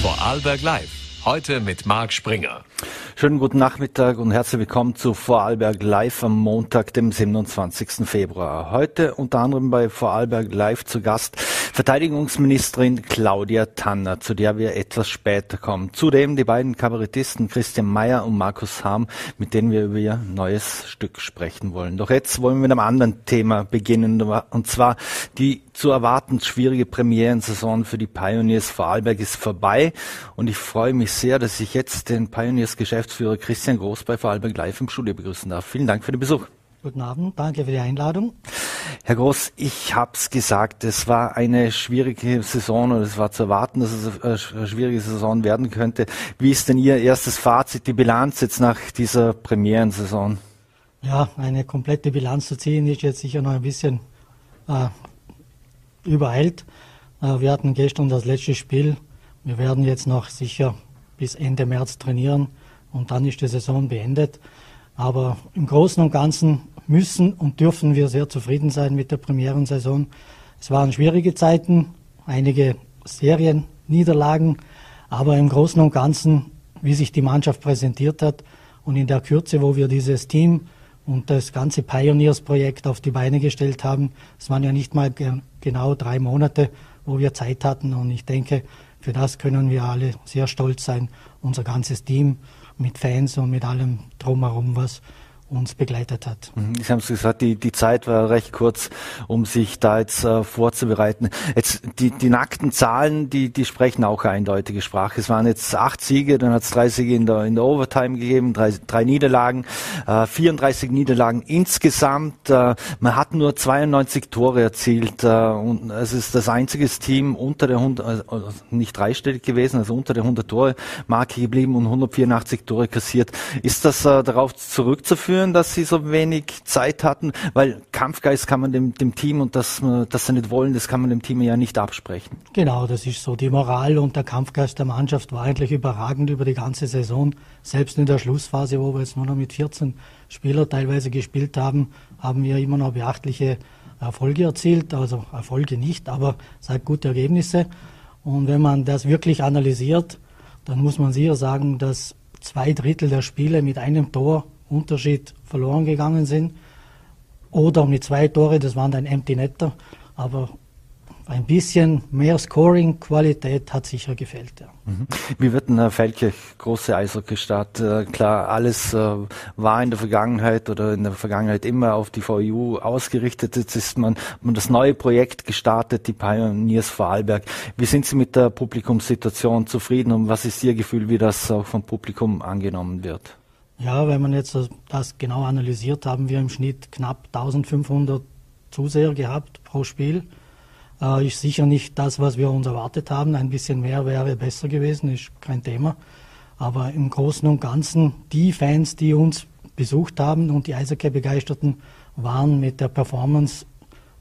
Vorarlberg Live. Heute mit Marc Springer. Schönen guten Nachmittag und herzlich willkommen zu Vorarlberg Live am Montag, dem 27. Februar. Heute unter anderem bei Vorarlberg Live zu Gast Verteidigungsministerin Claudia Tanner, zu der wir etwas später kommen. Zudem die beiden Kabarettisten Christian Mayer und Markus Harm, mit denen wir über ihr neues Stück sprechen wollen. Doch jetzt wollen wir mit einem anderen Thema beginnen, und zwar die zu erwarten schwierige Premierensaison für die Pioneers Vorarlberg ist vorbei und ich freue mich sehr, dass ich jetzt den Pioneers Geschäftsführer Christian Groß bei Vorarlberg Live im Studio begrüßen darf. Vielen Dank für den Besuch. Guten Abend, danke für die Einladung. Herr Groß, ich habe es gesagt, es war eine schwierige Saison und es war zu erwarten, dass es eine schwierige Saison werden könnte. Wie ist denn Ihr erstes Fazit, die Bilanz jetzt nach dieser Premierensaison? Ja, eine komplette Bilanz zu ziehen ist jetzt sicher noch ein bisschen äh, übereilt. Äh, wir hatten gestern das letzte Spiel. Wir werden jetzt noch sicher bis Ende März trainieren und dann ist die Saison beendet. Aber im Großen und Ganzen müssen und dürfen wir sehr zufrieden sein mit der Premierensaison. Es waren schwierige Zeiten, einige Serienniederlagen, aber im Großen und Ganzen, wie sich die Mannschaft präsentiert hat und in der Kürze, wo wir dieses Team und das ganze Pioneers-Projekt auf die Beine gestellt haben, es waren ja nicht mal genau drei Monate, wo wir Zeit hatten. Und ich denke, für das können wir alle sehr stolz sein, unser ganzes Team mit Fans und mit allem drumherum, was uns begleitet hat. Mhm, Sie haben es gesagt, die, die Zeit war recht kurz, um sich da jetzt äh, vorzubereiten. Jetzt die, die nackten Zahlen, die, die sprechen auch eindeutige Sprache. Es waren jetzt acht Siege, dann hat es drei Siege in der, in der Overtime gegeben, drei, drei Niederlagen, äh, 34 Niederlagen insgesamt. Äh, man hat nur 92 Tore erzielt äh, und es ist das einzige Team unter der 100, also nicht dreistellig gewesen, also unter der 100 Tore Marke geblieben und 184 Tore kassiert. Ist das äh, darauf zurückzuführen? Spüren, dass sie so wenig Zeit hatten? Weil Kampfgeist kann man dem, dem Team und das, dass sie nicht wollen, das kann man dem Team ja nicht absprechen. Genau, das ist so. Die Moral und der Kampfgeist der Mannschaft war eigentlich überragend über die ganze Saison. Selbst in der Schlussphase, wo wir jetzt nur noch mit 14 Spielern teilweise gespielt haben, haben wir immer noch beachtliche Erfolge erzielt. Also Erfolge nicht, aber seit gute Ergebnisse. Und wenn man das wirklich analysiert, dann muss man sicher sagen, dass zwei Drittel der Spiele mit einem Tor Unterschied verloren gegangen sind. Oder mit zwei Tore, das waren dann Empty Netter. Aber ein bisschen mehr Scoring-Qualität hat sicher gefehlt. Ja. Mhm. Wie wird denn Herr Felke große Eishockey-Stadt? Äh, klar, alles äh, war in der Vergangenheit oder in der Vergangenheit immer auf die VU ausgerichtet. Jetzt ist man, man das neue Projekt gestartet, die Pioneers Vorarlberg. Wie sind Sie mit der Publikumssituation zufrieden und was ist Ihr Gefühl, wie das auch vom Publikum angenommen wird? Ja, wenn man jetzt das genau analysiert, haben wir im Schnitt knapp 1500 Zuseher gehabt pro Spiel. Äh, ist sicher nicht das, was wir uns erwartet haben. Ein bisschen mehr wäre besser gewesen, ist kein Thema. Aber im Großen und Ganzen, die Fans, die uns besucht haben und die Eishockey-Begeisterten, waren mit der Performance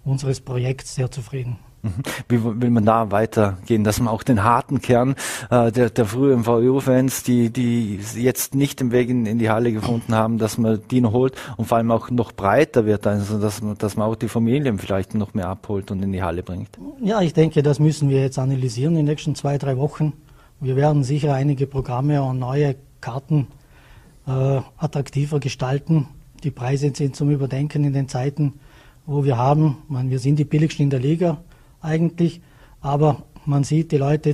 unseres Projekts sehr zufrieden. Mhm. Wie will man da weitergehen, dass man auch den harten Kern äh, der, der früheren VU-Fans, die, die jetzt nicht den Weg in, in, die Halle gefunden haben, dass man die noch holt und vor allem auch noch breiter wird, also dass man, dass man auch die Familien vielleicht noch mehr abholt und in die Halle bringt? Ja, ich denke, das müssen wir jetzt analysieren in den nächsten zwei, drei Wochen. Wir werden sicher einige Programme und neue Karten äh, attraktiver gestalten. Die Preise sind zum Überdenken in den Zeiten, wo wir haben. meine, wir sind die billigsten in der Liga eigentlich. Aber man sieht, die Leute,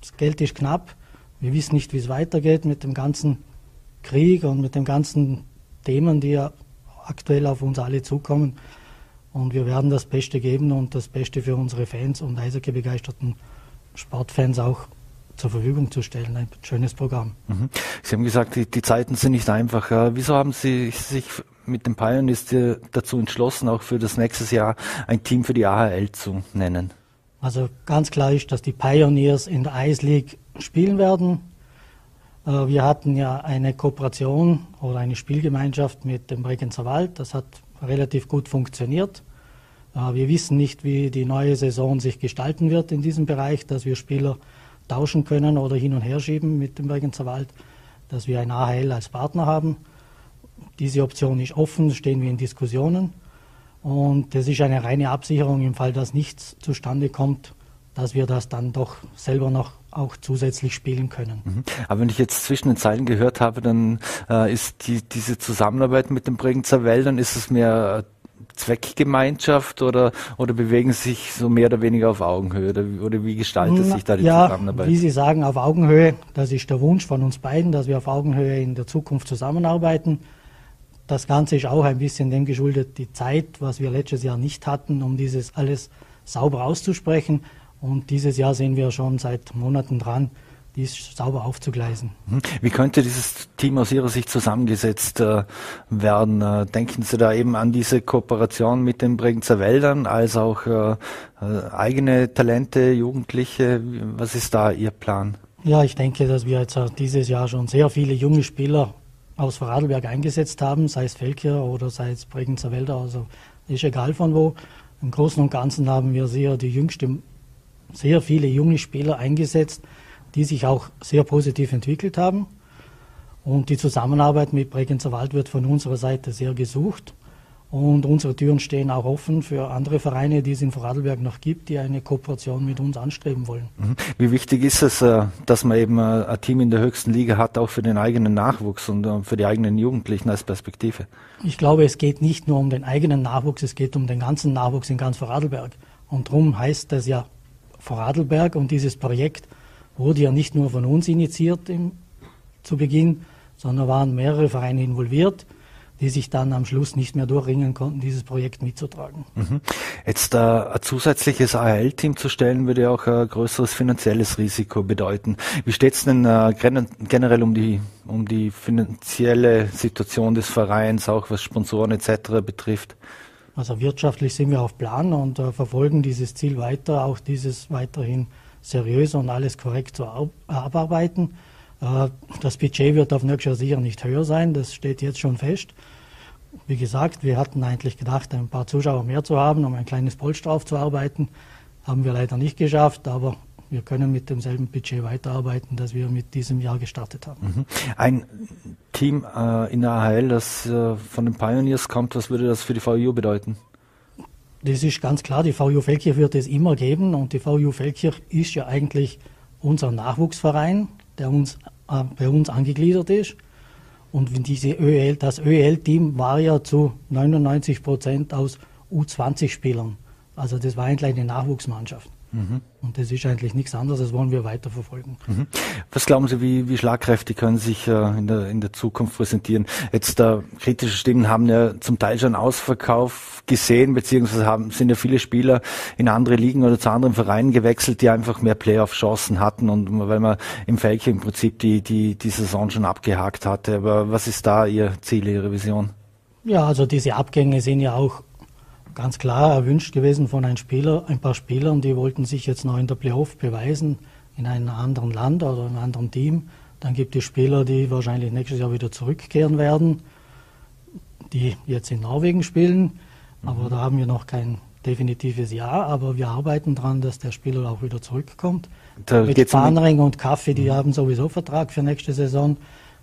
das Geld ist knapp. Wir wissen nicht, wie es weitergeht mit dem ganzen Krieg und mit den ganzen Themen, die ja aktuell auf uns alle zukommen. Und wir werden das Beste geben und das Beste für unsere Fans und Eishockey-begeisterten Sportfans auch zur Verfügung zu stellen. Ein schönes Programm. Mhm. Sie haben gesagt, die, die, Zeiten sind nicht einfach. Wieso haben Sie sich mit dem Pioneers dazu entschlossen, auch für das nächste Jahr ein Team für die AHL zu nennen? Also ganz klar ist, dass die Pioneers in der Ice League spielen werden. Äh, wir hatten ja eine Kooperation oder eine Spielgemeinschaft mit dem Bregenzer Wald. Das hat relativ gut funktioniert. Äh, wir wissen nicht, wie die neue Saison sich gestalten wird in diesem Bereich, dass wir Spieler tauschen können oder hin und her schieben mit dem Bregenzer Wald, dass wir ein AHL als Partner haben. Diese Option ist offen, stehen wir in Diskussionen. Und das ist eine reine Absicherung im Fall, dass nichts zustande kommt, dass wir das dann doch selber noch auch zusätzlich spielen können. Mhm. Aber wenn ich jetzt zwischen den Zeilen gehört habe, dann äh, ist die, diese Zusammenarbeit mit den Bregenzer Wäldern, ist es mehr Zweckgemeinschaft oder, oder bewegen Sie sich so mehr oder weniger auf Augenhöhe? Oder, oder wie gestaltet sich da die ja, Zusammenarbeit? Wie Sie sagen, auf Augenhöhe, das ist der Wunsch von uns beiden, dass wir auf Augenhöhe in der Zukunft zusammenarbeiten. Das Ganze ist auch ein bisschen dem geschuldet, die Zeit, was wir letztes Jahr nicht hatten, um dieses alles sauber auszusprechen. Und dieses Jahr sind wir schon seit Monaten dran, dies sauber aufzugleisen. Mhm. Wie könnte dieses Team aus Ihrer Sicht zusammengesetzt äh, werden? Äh, denken Sie da eben an diese Kooperation mit den Bregenzer Wäldern, als auch äh, äh, eigene Talente, Jugendliche? Was ist da Ihr Plan? Ja, ich denke, dass wir jetzt dieses Jahr schon sehr viele junge Spieler aus Vorarlberg eingesetzt haben, sei es Felkir oder sei es Bregenzer Wälder, also ist egal von wo. Im Großen und Ganzen haben wir sehr die jüngste sehr viele junge Spieler eingesetzt, die sich auch sehr positiv entwickelt haben. Und die Zusammenarbeit mit Bregenzer Wald wird von unserer Seite sehr gesucht. Und unsere Türen stehen auch offen für andere Vereine, die es in Vorarlberg noch gibt, die eine Kooperation mit uns anstreben wollen. Mhm. Wie wichtig ist es, äh, dass man eben äh, ein Team in der höchsten Liga hat, auch für den eigenen Nachwuchs und äh, für die eigenen Jugendlichen als Perspektive? Ich glaube, es geht nicht nur um den eigenen Nachwuchs, es geht um den ganzen Nachwuchs in ganz Vorarlberg. Und darum heißt es ja Vorarlberg und dieses Projekt wurde ja nicht nur von uns initiiert im, zu Beginn, sondern waren mehrere Vereine involviert, die sich dann am Schluss nicht mehr durchringen konnten, dieses Projekt mitzutragen. Mhm. Jetzt äh, ein zusätzliches AHL-Team zu stellen, würde ja auch ein größeres finanzielles Risiko bedeuten. Wie steht es denn äh, generell um die, um die finanzielle Situation des Vereins, auch was Sponsoren etc. betrifft? Also wirtschaftlich sind wir auf Plan und äh, verfolgen dieses Ziel weiter, auch dieses weiterhin seriös und alles korrekt zu abarbeiten. Äh, das Budget wird auf Jahr sicher nicht höher sein, das steht jetzt schon fest. Wie gesagt, wir hatten eigentlich gedacht, ein paar Zuschauer mehr zu haben, um ein kleines Polster aufzuarbeiten. Haben wir leider nicht geschafft, aber wir können mit demselben Budget weiterarbeiten, das wir mit diesem Jahr gestartet haben. Mhm. Ein Team äh, in der AHL, das äh, von den Pioneers kommt, was würde das für die VU bedeuten? Das ist ganz klar, die VU Feldkirch wird es immer geben und die VU Feldkirch ist ja eigentlich unser Nachwuchsverein, der uns, äh, bei uns angegliedert ist. Und diese ÖL, das ÖL-Team war ja zu 99 Prozent aus U20-Spielern. Also das war eigentlich eine Nachwuchsmannschaft. Mhm. Und das ist eigentlich nichts anderes, das wollen wir weiterverfolgen. Mhm. Was glauben Sie, wie, wie schlagkräftig können Sie sich äh, in, der, in der Zukunft präsentieren? Jetzt äh, kritische Stimmen haben ja zum Teil schon Ausverkauf gesehen, beziehungsweise haben, sind ja viele Spieler in andere Ligen oder zu anderen Vereinen gewechselt, die einfach mehr Playoff-Chancen hatten und weil man im Felke im Prinzip die, die, die Saison schon abgehakt hatte. Aber was ist da Ihr Ziel, Ihre Vision? Ja, also diese Abgänge sind ja auch ganz klar erwünscht gewesen von ein, Spieler, ein paar Spielern, die wollten sich jetzt noch in der Playoff beweisen, in einem anderen Land oder einem anderen Team. Dann gibt es Spieler, die wahrscheinlich nächstes Jahr wieder zurückkehren werden, die jetzt in Norwegen spielen. Aber mhm. da haben wir noch kein definitives Ja, aber wir arbeiten daran, dass der Spieler auch wieder zurückkommt. Da Mit Bahnring und Kaffee, die mhm. haben sowieso Vertrag für nächste Saison.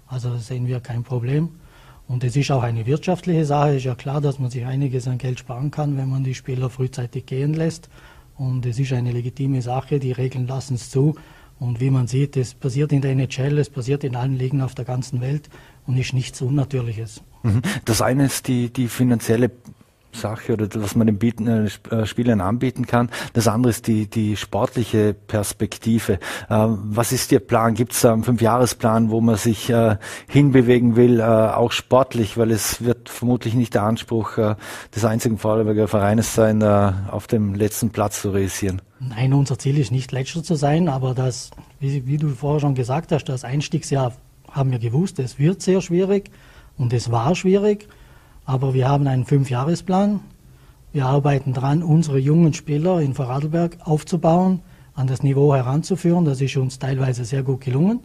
Also sehen wir kein Problem. Und es ist auch eine wirtschaftliche Sache. Es ist ja klar, dass man sich einiges an Geld sparen kann, wenn man die Spieler frühzeitig gehen lässt. Und es ist eine legitime Sache. Die Regeln lassen es zu. Und wie man sieht, es passiert in der NHL, es passiert in allen Ligen auf der ganzen Welt und ist nichts Unnatürliches. Mhm. Das eine ist die, die finanzielle Sache oder was man den Bieten, äh, äh, Spielern anbieten kann. Das andere ist die, die sportliche Perspektive. Äh, was ist Ihr Plan? Gibt es einen Fünfjahresplan, wo man sich äh, hinbewegen will, äh, auch sportlich? Weil es wird vermutlich nicht der Anspruch äh, des einzigen Vorarlberger Vereines sein, auf dem letzten Platz zu realisieren. Nein, unser Ziel ist nicht letzter zu sein, aber das, wie, wie du vorher schon gesagt hast, das Einstiegsjahr haben wir gewusst, es wird sehr schwierig und es war schwierig. Aber wir haben einen Fünfjahresplan. Wir arbeiten daran, unsere jungen Spieler in Vorarlberg aufzubauen, an das Niveau heranzuführen. Das ist uns teilweise sehr gut gelungen.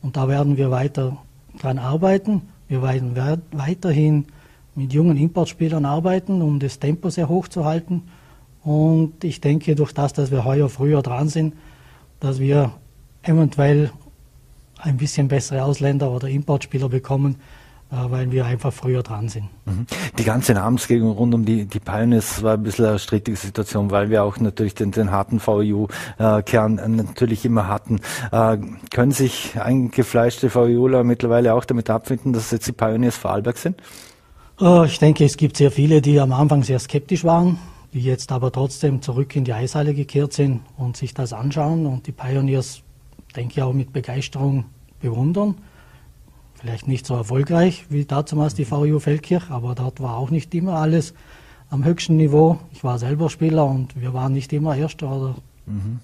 Und da werden wir weiter daran arbeiten. Wir werden weiterhin mit jungen Importspielern arbeiten, um das Tempo sehr hoch zu halten. Und ich denke, durch das, dass wir heuer früher dran sind, dass wir eventuell ein bisschen bessere Ausländer oder Importspieler bekommen, weil wir einfach früher dran sind. Mhm. Die ganze Namensgebung rund um die, die Pioneers war ein bisschen eine strittige Situation, weil wir auch natürlich den, den harten VU-Kern natürlich immer hatten. Äh, können sich eingefleischte VUler mittlerweile auch damit abfinden, dass jetzt die Pioneers Vorarlberg sind? Äh, ich denke, es gibt sehr viele, die am Anfang sehr skeptisch waren, die jetzt aber trotzdem zurück in die Eishalle gekehrt sind und sich das anschauen und die Pioneers, denke ich, auch mit Begeisterung bewundern. Vielleicht nicht so erfolgreich wie damals die VU Feldkirch, aber dort war auch nicht immer alles am höchsten Niveau. Ich war selber Spieler und wir waren nicht immer Erster oder mhm.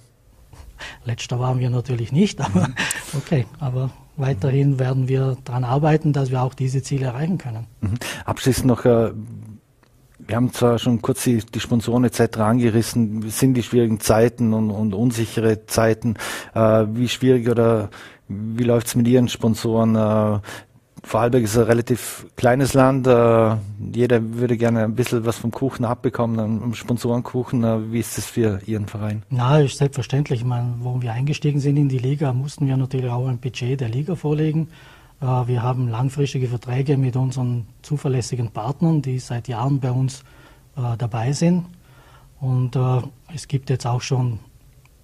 Letzter waren wir natürlich nicht, aber mhm. okay, aber weiterhin werden wir daran arbeiten, dass wir auch diese Ziele erreichen können. Mhm. Abschließend noch, äh, wir haben zwar schon kurz die, die Sponsoren etc. angerissen, sind die schwierigen Zeiten und, und unsichere Zeiten, äh, wie schwierig oder wie läuft's mit Ihren Sponsoren? Äh, Vorarlberg ist ein relativ kleines Land. Äh, jeder würde gerne ein bisschen was vom Kuchen abbekommen, am Sponsorenkuchen. Äh, wie ist das für Ihren Verein? Na, ist selbstverständlich. Ich meine, wo wir eingestiegen sind in die Liga, mussten wir natürlich auch ein Budget der Liga vorlegen. Wir haben langfristige Verträge mit unseren zuverlässigen Partnern, die seit Jahren bei uns dabei sind. Und es gibt jetzt auch schon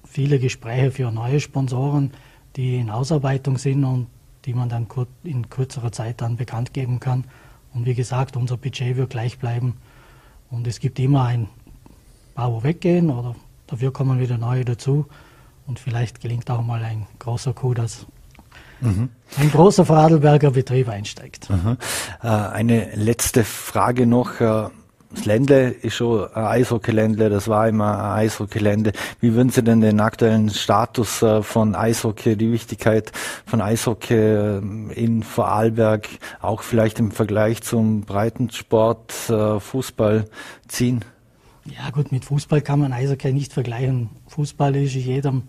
viele Gespräche für neue Sponsoren die in Ausarbeitung sind und die man dann in kürzerer Zeit dann bekannt geben kann. Und wie gesagt, unser Budget wird gleich bleiben. Und es gibt immer ein paar, wo weggehen oder dafür kommen wieder neue dazu. Und vielleicht gelingt auch mal ein großer Coup, dass mhm. ein großer Vorarlberger Betrieb einsteigt. Mhm. Äh, eine letzte Frage noch. Das Ländle ist schon ein Eishockey-Ländle, das war immer ein Eishockey-Ländle. Wie würden Sie denn den aktuellen Status äh, von Eishockey, die Wichtigkeit von Eishockey äh, in Vorarlberg, auch vielleicht im Vergleich zum Breitensport, äh, Fußball ziehen? Ja gut, mit Fußball kann man Eishockey nicht vergleichen. Fußball ist in jedem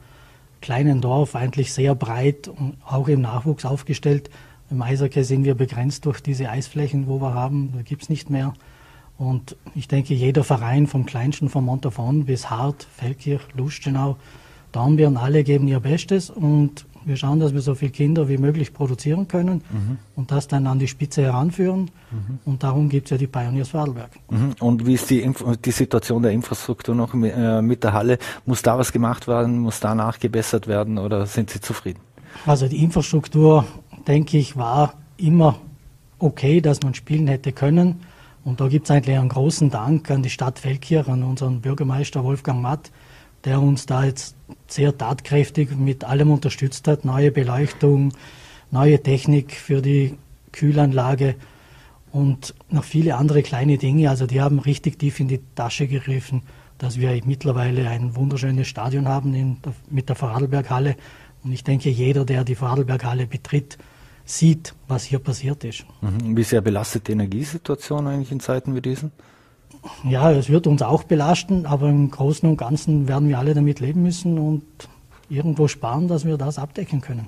kleinen Dorf eigentlich sehr breit und auch im Nachwuchs aufgestellt. Im Eishockey sind wir begrenzt durch diese Eisflächen, wo wir haben. Da gibt es nicht mehr. Und ich denke, jeder Verein, vom kleinsten von Montafon bis Hart, Feldkirch, Lustenau, Dornbirn, alle geben ihr Bestes und wir schauen, dass wir so viele Kinder wie möglich produzieren können mhm. und das dann an die Spitze heranführen. Mhm. Und darum gibt es ja die Pioneers Vorarlberg. Mhm. Und wie ist die, die, Situation der Infrastruktur noch mit, äh, mit der Halle? Muss da was gemacht werden? Muss da nachgebessert werden oder sind Sie zufrieden? Also die Infrastruktur, denke ich, war immer okay, dass man spielen hätte können. Und da gibt es eigentlich einen großen Dank an die Stadt Feldkirch, an unseren Bürgermeister Wolfgang Matt, der uns da jetzt sehr tatkräftig mit allem unterstützt hat. Neue Beleuchtung, neue Technik für die Kühlanlage und noch viele andere kleine Dinge. Also die haben richtig tief in die Tasche gegriffen, dass wir mittlerweile ein wunderschönes Stadion haben der, mit der Vorarlberghalle. Und ich denke, jeder, der die Vorarlberghalle betritt, sieht, was hier passiert ist. Mhm. Wie sehr belastet die Energiesituation eigentlich in Zeiten wie diesen? Ja, es wird uns auch belasten, aber im Großen und Ganzen werden wir alle damit leben müssen und irgendwo sparen, dass wir das abdecken können.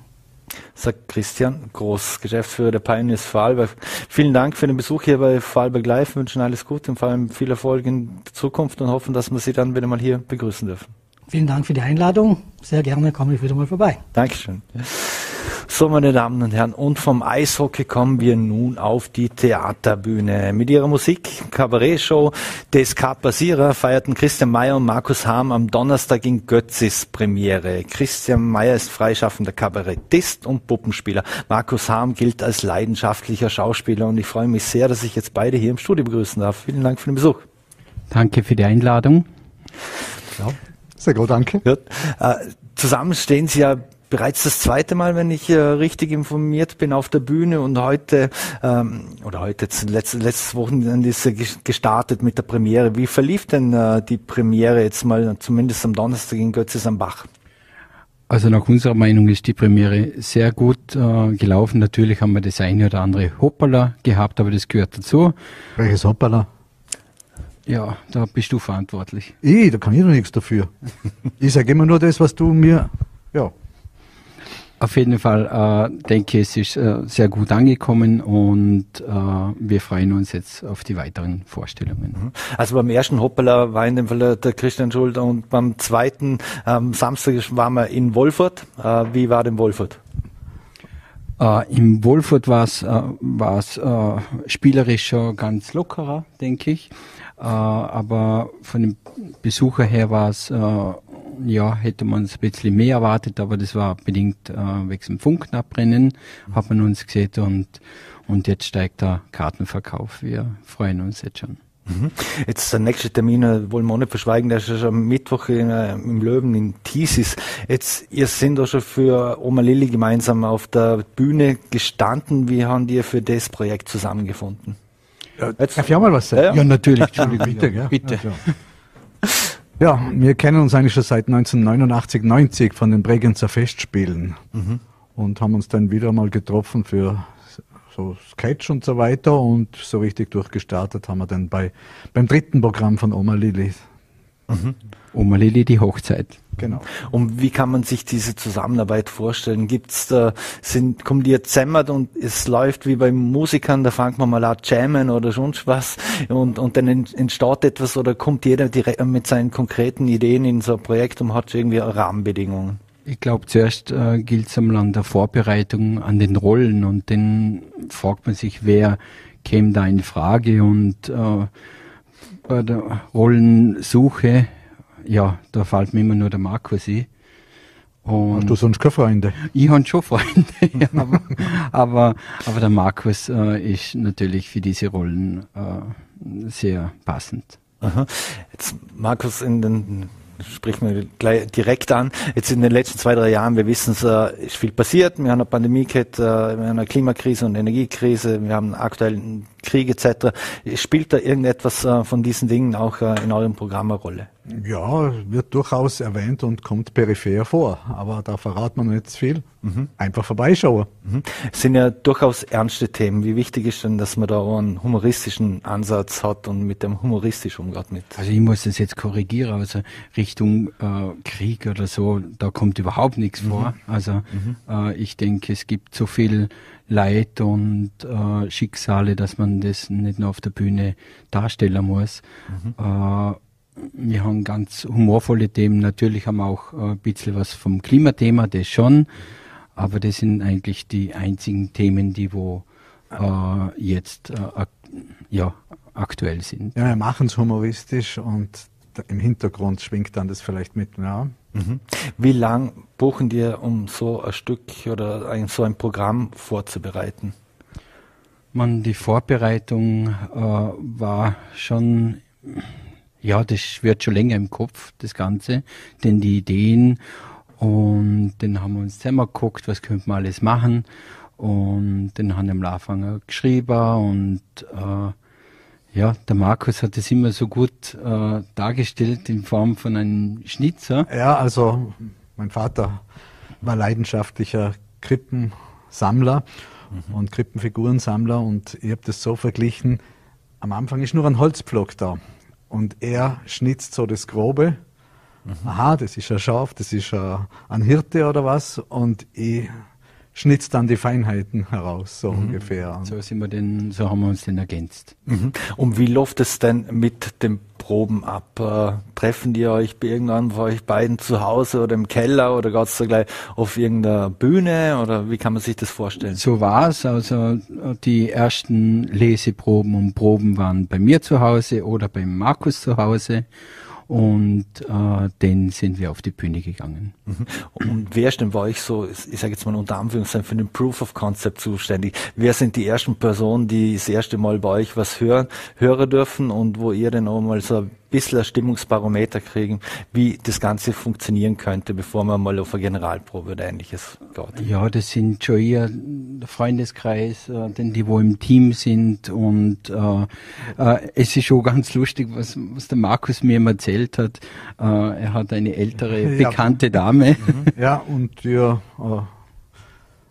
Sagt Christian Groß, Geschäftsführer der Pioneers Vorarlberg. Vielen Dank für den Besuch hier bei Vorarlberg Live. Wir wünschen alles Gute und vor allem viel Erfolg in Zukunft und hoffen, dass wir Sie dann wieder mal hier begrüßen dürfen. Vielen Dank für die Einladung. Sehr gerne komme ich wieder mal vorbei. Dankeschön. So, meine Damen und Herren, und vom Eishockey kommen wir nun auf die Theaterbühne. Mit ihrer Musik, Kabarett-Show des Basierer feierten Christian Mayer und Markus Harm am Donnerstag in Götzis Premiere. Christian Mayer ist freischaffender Kabarettist und Puppenspieler. Markus Harm gilt als leidenschaftlicher Schauspieler und ich freue mich sehr, dass ich jetzt beide hier im Studio begrüßen darf. Vielen Dank für den Besuch. Danke für die Einladung. Ja. Sehr gut, danke. Ja, äh, zusammen stehen Sie ja bereits das zweite Mal, wenn ich äh, richtig informiert bin, auf der Bühne und heute ähm, oder heute jetzt letztes, Wochenende ist gestartet mit der Premiere. Wie verlief denn äh, die Premiere jetzt mal zumindest am Donnerstag in Götzes am Bach? Also nach unserer Meinung ist die Premiere sehr gut äh, gelaufen. Natürlich haben wir das eine oder andere Hoppala gehabt, aber das gehört dazu. Welches Hoppala? Ja, da bist du verantwortlich. Ich, da kann ich doch nichts dafür. ich sage immer nur das, was du mir, ja, auf jeden Fall äh, denke ich, es ist äh, sehr gut angekommen und äh, wir freuen uns jetzt auf die weiteren Vorstellungen. Mhm. Also beim ersten Hoppala war in dem Fall der Christian Schulter und beim zweiten ähm, Samstag waren wir in Wolfurt. Äh, wie war denn Wolfurt? Äh, Im Wolfurt war es äh, war's, äh, spielerisch schon ganz lockerer, denke ich. Äh, aber von dem Besucher her war es, äh, ja, hätte man es ein bisschen mehr erwartet, aber das war bedingt äh, wegen dem Funkenabbrennen, hat man uns gesehen und, und jetzt steigt der Kartenverkauf. Wir freuen uns jetzt schon. Mhm. Jetzt der nächste Termin, äh, wollen wir auch nicht verschweigen, der ist schon am Mittwoch in, äh, im Löwen in Thesis. Jetzt, ihr sind da schon für Oma Lilly gemeinsam auf der Bühne gestanden. Wie haben die für das Projekt zusammengefunden? Ja, Jetzt, darf ich auch mal was sagen? Ja, ja natürlich, Entschuldigung. bitte, ja, bitte. Ja, wir kennen uns eigentlich schon seit 1989, 90 von den Bregenzer Festspielen mhm. und haben uns dann wieder mal getroffen für so Sketch und so weiter und so richtig durchgestartet haben wir dann bei, beim dritten Programm von Oma Lilly. Mhm. Oma Lilly, die Hochzeit. Genau. Und wie kann man sich diese Zusammenarbeit vorstellen? Gibt's da, sind, kommen die jetzt zusammen und es läuft wie bei Musikern, da fangen wir mal an jammen oder sonst was und, und dann entsteht etwas oder kommt jeder direkt mit seinen konkreten Ideen in so ein Projekt und hat irgendwie Rahmenbedingungen? Ich glaube, zuerst äh, gilt es einmal an der Vorbereitung, an den Rollen und dann fragt man sich, wer käme da in Frage und äh, bei der Rollensuche, ja, da fällt mir immer nur der Markus ein. Und Hast du sonst keine Freunde? Ich habe schon Freunde, ja, aber, aber, aber, der Markus äh, ist natürlich für diese Rollen äh, sehr passend. Aha. Jetzt Markus in den sprechen wir gleich direkt an. Jetzt in den letzten zwei, drei Jahren, wir wissen es, äh, ist viel passiert. Wir haben eine Pandemie gehabt, äh, wir haben eine Klimakrise und Energiekrise, wir haben aktuell einen Krieg etc. Spielt da irgendetwas äh, von diesen Dingen auch äh, in eurem Programm eine Rolle? Ja, wird durchaus erwähnt und kommt peripher vor, aber da verraten wir noch nicht viel. Mhm. Einfach vorbeischauen. Mhm. Es sind ja durchaus ernste Themen. Wie wichtig ist denn, dass man da auch einen humoristischen Ansatz hat und mit dem humoristisch umgeht mit? Also ich muss das jetzt korrigieren, also Richtung äh, Krieg oder so, da kommt überhaupt nichts mhm. vor. Also mhm. äh, ich denke, es gibt so viel Leid und äh, Schicksale, dass man das nicht nur auf der Bühne darstellen muss. Mhm. Äh, wir haben ganz humorvolle Themen. Natürlich haben wir auch äh, ein bisschen was vom Klimathema, das schon. Aber das sind eigentlich die einzigen Themen, die wo äh, jetzt äh, ak ja, aktuell sind. Ja, wir machen es humoristisch und im Hintergrund schwingt dann das vielleicht mit. Ja. Mhm. Wie lang buchen dir, um so ein Stück oder ein, so ein Programm vorzubereiten? Man, die Vorbereitung äh, war schon ja, das wird schon länger im Kopf, das Ganze, denn die Ideen und dann haben wir uns zusammen geguckt, was könnte man alles machen und dann haben wir im Anfang geschrieben und äh, ja, der Markus hat es immer so gut äh, dargestellt in Form von einem Schnitzer. Ja, also mein Vater war leidenschaftlicher Krippensammler mhm. und Krippenfigurensammler und ich habe das so verglichen, am Anfang ist nur ein Holzpflock da und er schnitzt so das Grobe. Mhm. Aha, das ist ein Schaf, das ist ein Hirte oder was. Und ich schnitzt dann die Feinheiten heraus, so mhm. ungefähr. So sind wir denn, so haben wir uns denn ergänzt. Mhm. Und wie läuft es denn mit den Proben ab? Äh, treffen die euch bei irgendwann bei euch beiden zu Hause oder im Keller oder geht es da gleich auf irgendeiner Bühne oder wie kann man sich das vorstellen? So war es. Also die ersten Leseproben und Proben waren bei mir zu Hause oder beim Markus zu Hause und äh, dann sind wir auf die Bühne gegangen. Mhm. Und wer ist denn bei euch so, ich sage jetzt mal unter Anführungszeichen, für den Proof of Concept zuständig? Wer sind die ersten Personen, die das erste Mal bei euch was hören, hören dürfen und wo ihr dann auch mal so ein bisschen ein Stimmungsbarometer kriegen, wie das Ganze funktionieren könnte, bevor man mal auf eine Generalprobe oder ähnliches geht? Ja, das sind schon eher der Freundeskreis, äh, denn die wo im Team sind und äh, äh, es ist schon ganz lustig, was, was der Markus mir immer erzählt hat. Äh, er hat eine ältere, ja. bekannte Dame. Mhm. Ja, und ihr äh,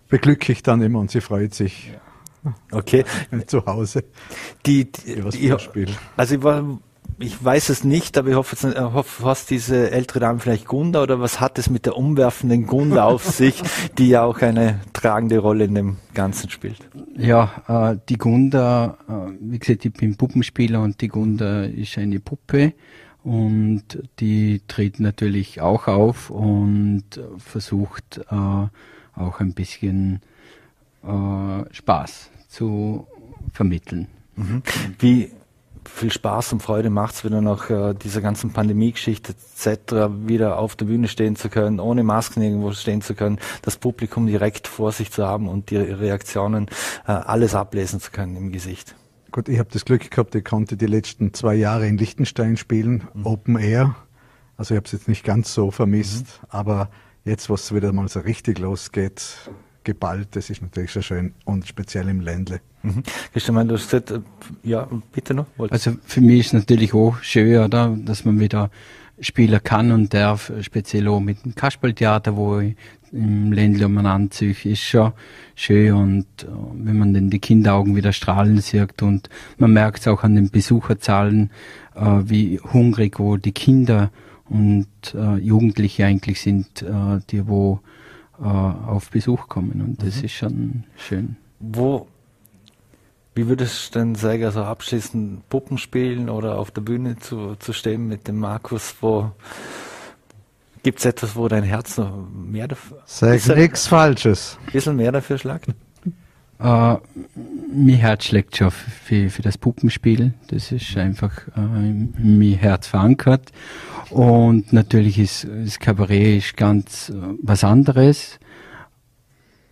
beglückigt dann immer und sie freut sich. Okay. Zu Hause. Die, die, die also ich war ich weiß es nicht, aber ich hoffe, ich hoffe was diese ältere Dame vielleicht Gunda oder was hat es mit der umwerfenden Gunda auf sich, die ja auch eine tragende Rolle in dem Ganzen spielt? Ja, äh, die Gunda, äh, wie gesagt, ich bin Puppenspieler und die Gunda ist eine Puppe und die tritt natürlich auch auf und versucht äh, auch ein bisschen äh, Spaß zu vermitteln. Mhm. Wie viel Spaß und Freude macht es wieder nach äh, dieser ganzen Pandemie-Geschichte etc. wieder auf der Bühne stehen zu können, ohne Masken irgendwo stehen zu können, das Publikum direkt vor sich zu haben und die Reaktionen äh, alles ablesen zu können im Gesicht. Gut, ich habe das Glück gehabt, ich konnte die letzten zwei Jahre in Liechtenstein spielen, mhm. Open Air. Also ich habe es jetzt nicht ganz so vermisst, mhm. aber jetzt, was wieder mal so richtig losgeht, geballt, das ist natürlich schon schön und speziell im Ländle. Mhm. Christian, du hast gesagt, äh, ja, bitte noch. Also für mich ist natürlich auch schön, oder, dass man wieder spielen kann und darf, speziell auch mit dem Kasperltheater, wo ich im Ländle umeinander ziehe, ist schon schön und äh, wenn man dann die Kinderaugen wieder strahlen sieht und man merkt es auch an den Besucherzahlen, äh, wie hungrig wo die Kinder und äh, Jugendliche eigentlich sind, äh, die wo äh, auf Besuch kommen und das mhm. ist schon schön. Wo wie würdest du denn sagen, also abschließend Puppen spielen oder auf der Bühne zu, zu stehen mit dem Markus, wo gibt es etwas, wo dein Herz noch mehr dafür Sag nichts Falsches. Ein bisschen mehr dafür schlagt? Uh, mein Herz schlägt schon für, für das Puppenspiel. Das ist einfach in mein Herz verankert. Und natürlich ist das Kabarett ist ganz uh, was anderes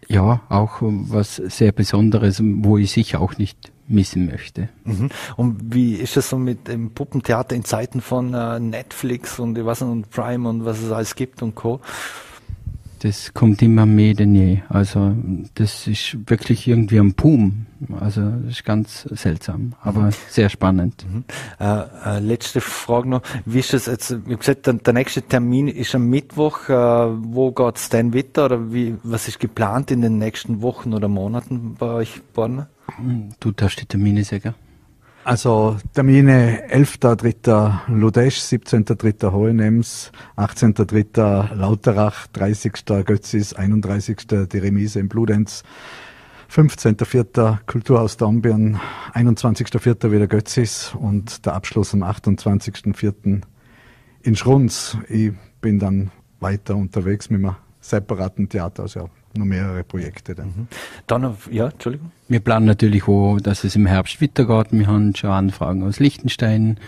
ja, auch was sehr Besonderes, wo ich sicher auch nicht missen möchte. Mhm. Und wie ist es so mit dem Puppentheater in Zeiten von äh, Netflix und was und Prime und was es alles gibt und Co das kommt immer mehr denn je. Also das ist wirklich irgendwie ein Boom. Also das ist ganz seltsam, aber mhm. sehr spannend. Mhm. Äh, äh, letzte Frage noch. Wie ist das jetzt? Ich gesagt, der, der, nächste Termin ist am Mittwoch. Äh, wo geht's denn weiter? Oder wie, was ist geplant in den nächsten Wochen oder Monaten bei euch, Borna? Du darfst die Termine sagen. Also Termine 11.3. Ludesch, 17.3. Hohenems, 18.3. Lauterach, 30. Götzis, 31. die Remise in Bludenz, 15.4. Kulturhaus Dornbirn, 21.4. wieder Götzis und der Abschluss am 28.4. in Schrunz. Ich bin dann weiter unterwegs mit einem separaten Theater, also noch mehrere Projekte dann. Mhm. Dann auf, ja, Entschuldigung. Wir planen natürlich auch, dass es im Herbst weitergeht. Wir haben schon Anfragen aus Liechtenstein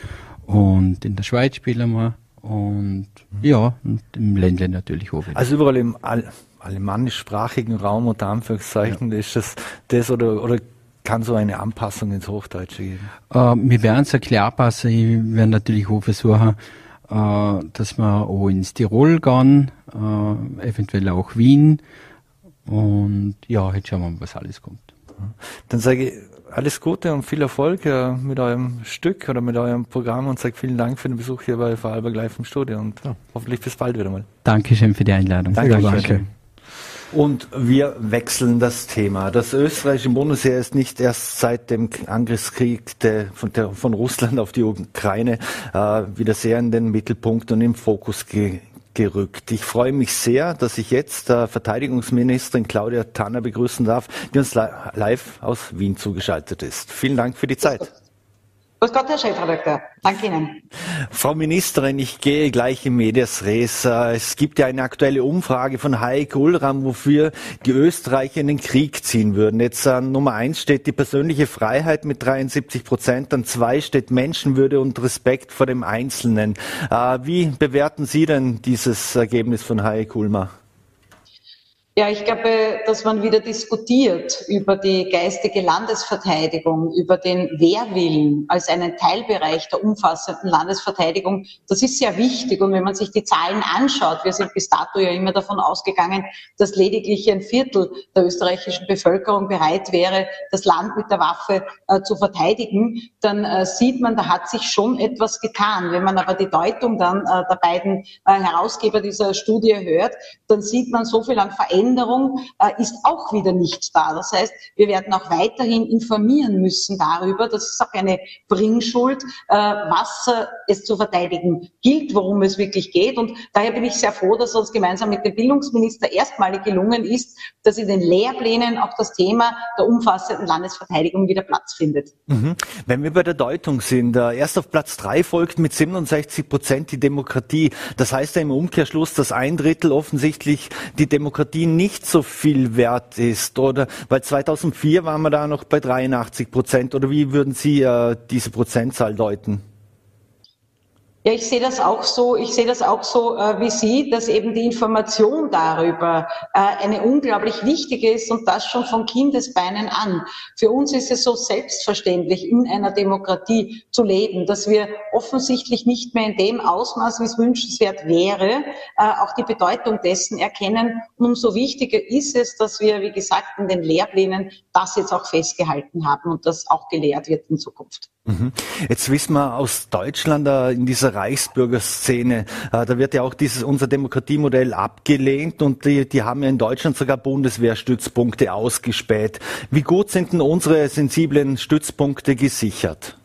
und in der Schweiz spielen wir. Und mhm. ja, und im Ländle natürlich auch wieder. Also überall im All alemannischsprachigen Raum unter Anführungszeichen ja. ist das das oder, oder kann so eine Anpassung ins Hochdeutsche geben? Äh, wir werden es erklären passen. Ich werde natürlich auch versuchen, äh, dass wir auch ins Tirol gehen, äh, eventuell auch Wien. Und ja, jetzt schauen wir mal, was alles kommt. Dann sage ich alles Gute und viel Erfolg äh, mit eurem Stück oder mit eurem Programm und sage vielen Dank für den Besuch hier bei Vorarlberg Live im Studio und ja. hoffentlich bis bald wieder mal. Dankeschön für die Einladung. Danke. danke. Und wir wechseln das Thema. Das österreichische Bundesheer ist nicht erst seit dem Angriffskrieg der, von, der, von, Russland auf die Ukraine äh, wieder sehr in den Mittelpunkt und im Fokus ge gerückt. Ich freue mich sehr, dass ich jetzt äh, Verteidigungsministerin Claudia Tanner begrüßen darf, die uns live aus Wien zugeschaltet ist. Vielen Dank für die Zeit. Grüß Gott, Herr Chefredakteur. Danke Ihnen. Frau Ministerin, ich gehe gleich in Medias Res. Es gibt ja eine aktuelle Umfrage von Heike Ulram, wofür die Österreicher in den Krieg ziehen würden. Jetzt an Nummer eins steht die persönliche Freiheit mit 73 Prozent, an zwei steht Menschenwürde und Respekt vor dem Einzelnen. Äh, wie bewerten Sie denn dieses Ergebnis von Heike Ulmer? Ja, ich glaube, dass man wieder diskutiert über die geistige Landesverteidigung, über den Wehrwillen als einen Teilbereich der umfassenden Landesverteidigung. Das ist sehr wichtig. Und wenn man sich die Zahlen anschaut, wir sind bis dato ja immer davon ausgegangen, dass lediglich ein Viertel der österreichischen Bevölkerung bereit wäre, das Land mit der Waffe äh, zu verteidigen, dann äh, sieht man, da hat sich schon etwas getan. Wenn man aber die Deutung dann äh, der beiden äh, Herausgeber dieser Studie hört, dann sieht man so viel an Veränderungen Veränderung äh, ist auch wieder nicht da. Das heißt, wir werden auch weiterhin informieren müssen darüber, das ist auch eine Bringschuld, äh, was äh, es zu verteidigen gilt, worum es wirklich geht. Und daher bin ich sehr froh, dass uns gemeinsam mit dem Bildungsminister erstmalig gelungen ist, dass in den Lehrplänen auch das Thema der umfassenden Landesverteidigung wieder Platz findet. Mhm. Wenn wir bei der Deutung sind, äh, erst auf Platz drei folgt mit 67 Prozent die Demokratie. Das heißt ja im Umkehrschluss, dass ein Drittel offensichtlich die Demokratie nicht so viel wert ist, oder? Weil 2004 waren wir da noch bei 83 Prozent, oder wie würden Sie äh, diese Prozentzahl deuten? Ja, ich sehe das auch so. Ich sehe das auch so äh, wie Sie, dass eben die Information darüber äh, eine unglaublich wichtige ist und das schon von Kindesbeinen an. Für uns ist es so selbstverständlich, in einer Demokratie zu leben, dass wir offensichtlich nicht mehr in dem Ausmaß, wie es wünschenswert wäre, äh, auch die Bedeutung dessen erkennen. umso wichtiger ist es, dass wir, wie gesagt, in den Lehrplänen das jetzt auch festgehalten haben und das auch gelehrt wird in Zukunft. Mhm. Jetzt wissen wir aus Deutschland äh, in dieser Reichsbürgerszene, äh, da wird ja auch dieses unser Demokratiemodell abgelehnt und die, die haben ja in Deutschland sogar Bundeswehrstützpunkte ausgespäht. Wie gut sind denn unsere sensiblen Stützpunkte gesichert?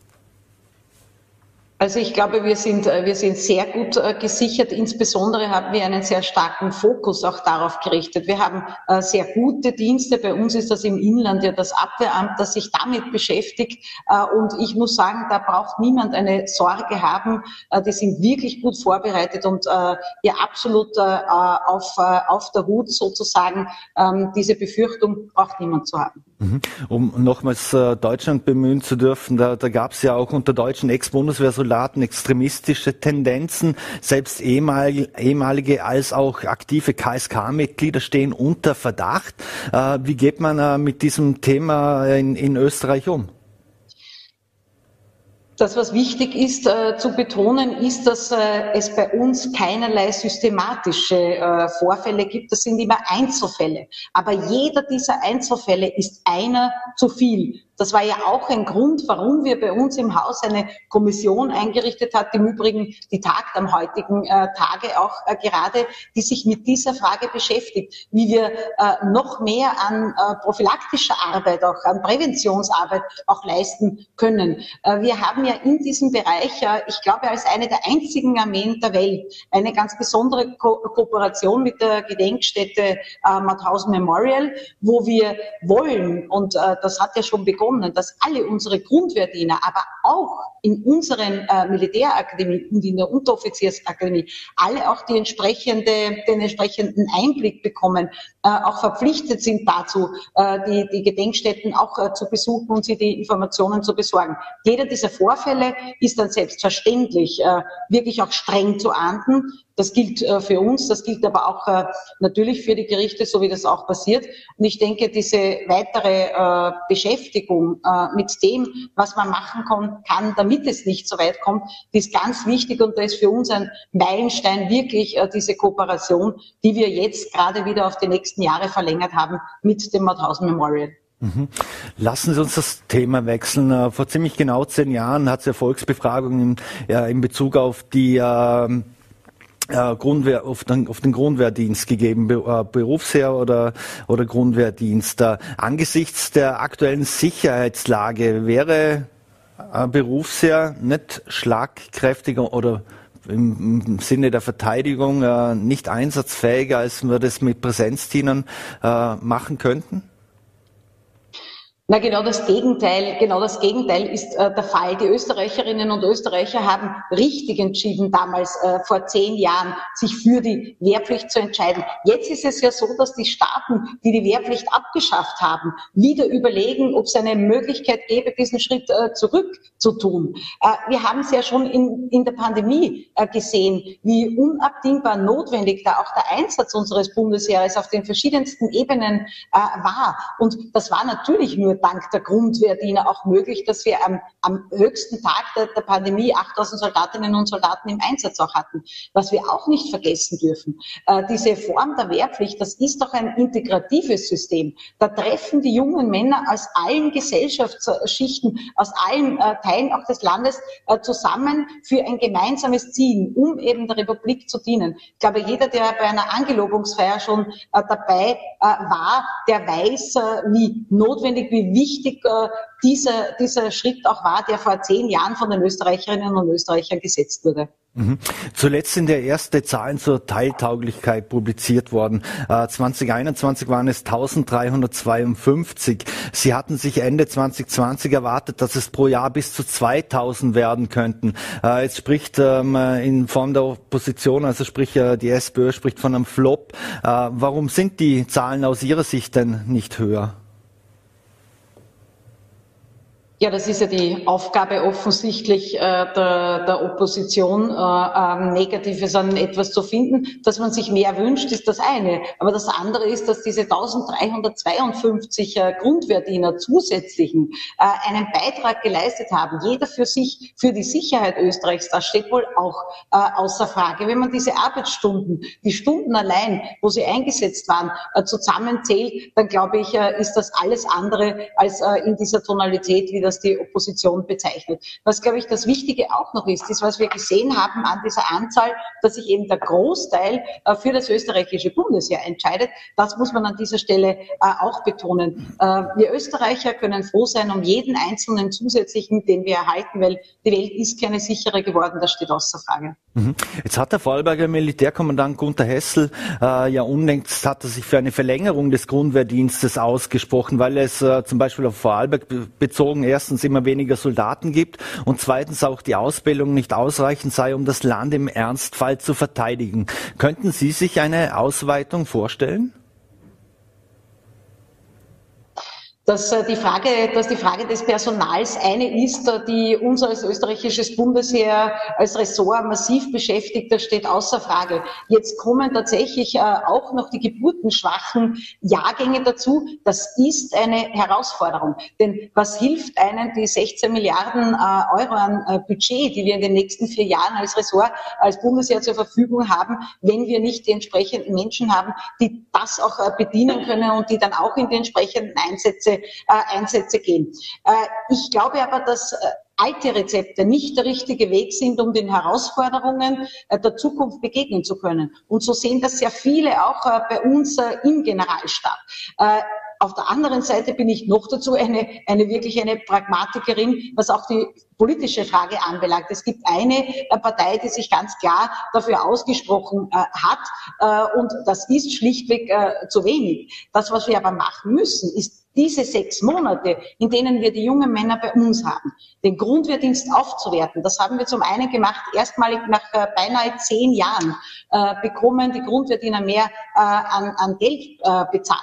Also ich glaube, wir sind, äh, wir sind sehr gut äh, gesichert. Insbesondere haben wir einen sehr starken Fokus auch darauf gerichtet. Wir haben äh, sehr gute Dienste. Bei uns ist das im Inland ja das Abwehramt, das sich damit beschäftigt. Und ich muss sagen, da braucht niemand eine Sorge haben. Die sind wirklich gut vorbereitet und ja absolut auf, auf der Hut sozusagen. Ähm, diese Befürchtung braucht niemand zu haben. Mhm. Um nochmals Deutschland bemühen zu dürfen, da, da gab es ja auch unter deutschen Ex-Bundeswehr Soldaten extremistische Tendenzen. Selbst ehemalige als auch aktive KSK-Mitglieder stehen unter Verdacht. Äh, wie geht man äh, mit diesem Thema in, in Österreich um? Das, was wichtig ist äh, zu betonen, ist, dass äh, es bei uns keinerlei systematische äh, Vorfälle gibt. Das sind immer Einzelfälle. Aber jeder dieser Einzelfälle ist einer zu viel. Das war ja auch ein Grund, warum wir bei uns im Haus eine Kommission eingerichtet hat, im Übrigen die tagt am heutigen äh, Tage auch äh, gerade, die sich mit dieser Frage beschäftigt, wie wir äh, noch mehr an äh, prophylaktischer Arbeit, auch an Präventionsarbeit auch leisten können. Äh, wir haben ja in diesem Bereich, äh, ich glaube, als eine der einzigen Armeen der Welt eine ganz besondere Ko Kooperation mit der Gedenkstätte Mauthausen Memorial, wo wir wollen, und das hat ja schon begonnen, begonnen, dass alle unsere Grundwehrdiener, aber auch in unseren äh, Militärakademien und in der Unteroffiziersakademie alle auch die entsprechende, den entsprechenden Einblick bekommen, äh, auch verpflichtet sind dazu, äh, die, die Gedenkstätten auch äh, zu besuchen und sie die Informationen zu besorgen. Jeder dieser Vorfälle ist dann selbstverständlich äh, wirklich auch streng zu ahnden. Das gilt äh, für uns, das gilt aber auch äh, natürlich für die Gerichte, so wie das auch passiert. Und ich denke, diese weitere äh, Beschäftigung mit dem, was man machen kann, damit es nicht so weit kommt, die ist ganz wichtig und da ist für uns ein Meilenstein wirklich diese Kooperation, die wir jetzt gerade wieder auf die nächsten Jahre verlängert haben mit dem Mauthausen Memorial. Mhm. Lassen Sie uns das Thema wechseln. Vor ziemlich genau zehn Jahren hat es Erfolgsbefragungen in Bezug auf die ähm, äh, Grundwehr, auf, den, auf den Grundwehrdienst gegeben, Be äh, Berufsheer oder, oder Grundwehrdienst. Äh, angesichts der aktuellen Sicherheitslage wäre äh, Berufsheer nicht schlagkräftiger oder im, Sinne der Verteidigung äh, nicht einsatzfähiger, als wir das mit Präsenzdienern äh, machen könnten? Na, genau das Gegenteil, genau das Gegenteil ist äh, der Fall. Die Österreicherinnen und Österreicher haben richtig entschieden, damals äh, vor zehn Jahren, sich für die Wehrpflicht zu entscheiden. Jetzt ist es ja so, dass die Staaten, die die Wehrpflicht abgeschafft haben, wieder überlegen, ob es eine Möglichkeit gäbe, diesen Schritt äh, zurück zu tun. Äh, wir haben es ja schon in, in der Pandemie äh, gesehen, wie unabdingbar notwendig da auch der Einsatz unseres Bundesheeres auf den verschiedensten Ebenen äh, war. Und das war natürlich nur dank der Grundwehrdiener auch möglich, dass wir am, am höchsten Tag der, der, Pandemie 8000 Soldatinnen und Soldaten im Einsatz auch hatten. Was wir auch nicht vergessen dürfen, äh, diese Form der Wehrpflicht, das ist doch ein integratives System. Da treffen die jungen Männer aus allen Gesellschaftsschichten, aus allen äh, Teilen auch des Landes äh, zusammen für ein gemeinsames Ziel, um eben der Republik zu dienen. Ich glaube, jeder, der bei einer Angelobungsfeier schon äh, dabei äh, war, der weiß, äh, wie notwendig, wie wie wichtig äh, dieser, dieser Schritt auch war, der vor zehn Jahren von den Österreicherinnen und Österreichern gesetzt wurde. Mhm. Zuletzt sind ja erste Zahlen zur Teiltauglichkeit publiziert worden. Äh, 2021 waren es 1352. Sie hatten sich Ende 2020 erwartet, dass es pro Jahr bis zu 2000 werden könnten. Äh, jetzt spricht ähm, in Form der Opposition, also sprich äh, die SPÖ spricht von einem Flop. Äh, warum sind die Zahlen aus Ihrer Sicht denn nicht höher? Ja, das ist ja die Aufgabe offensichtlich äh, der, der Opposition, äh, ähm, Negatives an etwas zu finden. Dass man sich mehr wünscht, ist das eine. Aber das andere ist, dass diese 1352 äh, Grundwehrdiener zusätzlichen äh, einen Beitrag geleistet haben, jeder für sich, für die Sicherheit Österreichs. Das steht wohl auch äh, außer Frage. Wenn man diese Arbeitsstunden, die Stunden allein, wo sie eingesetzt waren, äh, zusammenzählt, dann glaube ich, ist das alles andere als in dieser Tonalität, wie das das die Opposition bezeichnet. Was, glaube ich, das Wichtige auch noch ist, ist, was wir gesehen haben an dieser Anzahl, dass sich eben der Großteil äh, für das österreichische Bundesheer entscheidet. Das muss man an dieser Stelle äh, auch betonen. Äh, wir Österreicher können froh sein um jeden einzelnen zusätzlichen, den wir erhalten, weil die Welt ist keine sichere geworden, das steht außer Frage. Mhm. Jetzt hat der Vorarlberger Militärkommandant Gunther Hessel äh, ja unlängst hat er sich für eine Verlängerung des Grundwehrdienstes ausgesprochen, weil es äh, zum Beispiel auf Vorarlberg bezogen erst erstens immer weniger Soldaten gibt und zweitens auch die Ausbildung nicht ausreichend sei, um das Land im Ernstfall zu verteidigen. Könnten Sie sich eine Ausweitung vorstellen? Dass äh, die Frage, dass die Frage des Personals eine ist, äh, die uns als österreichisches Bundesheer als Ressort massiv beschäftigt, das steht außer Frage. Jetzt kommen tatsächlich äh, auch noch die geburtenschwachen Jahrgänge dazu. Das ist eine Herausforderung. Denn was hilft einem die 16 Milliarden Euro an Budget, die wir in den nächsten vier Jahren als Ressort, als Bundesheer zur Verfügung haben, wenn wir nicht die entsprechenden Menschen haben, die das auch bedienen können und die dann auch in die entsprechenden Einsätze Einsätze, äh, Einsätze gehen. Äh, ich glaube aber, dass äh, alte Rezepte nicht der richtige Weg sind, um den Herausforderungen der Zukunft begegnen zu können. Und so sehen das sehr viele auch bei uns im Generalstab. Auf der anderen Seite bin ich noch dazu eine, eine wirklich eine Pragmatikerin, was auch die politische Frage anbelangt. Es gibt eine Partei, die sich ganz klar dafür ausgesprochen äh, hat, äh, und das ist schlichtweg äh, zu wenig. Das, was wir aber machen müssen, ist diese sechs Monate, in denen wir die jungen Männer bei uns haben, den Grundwehrdienst aufzuwerten. Das haben wir zum einen gemacht, erstmalig nach äh, beinahe zehn Jahren äh, bekommen die Grundwehrdiener mehr äh, an, an Geld äh, bezahlt.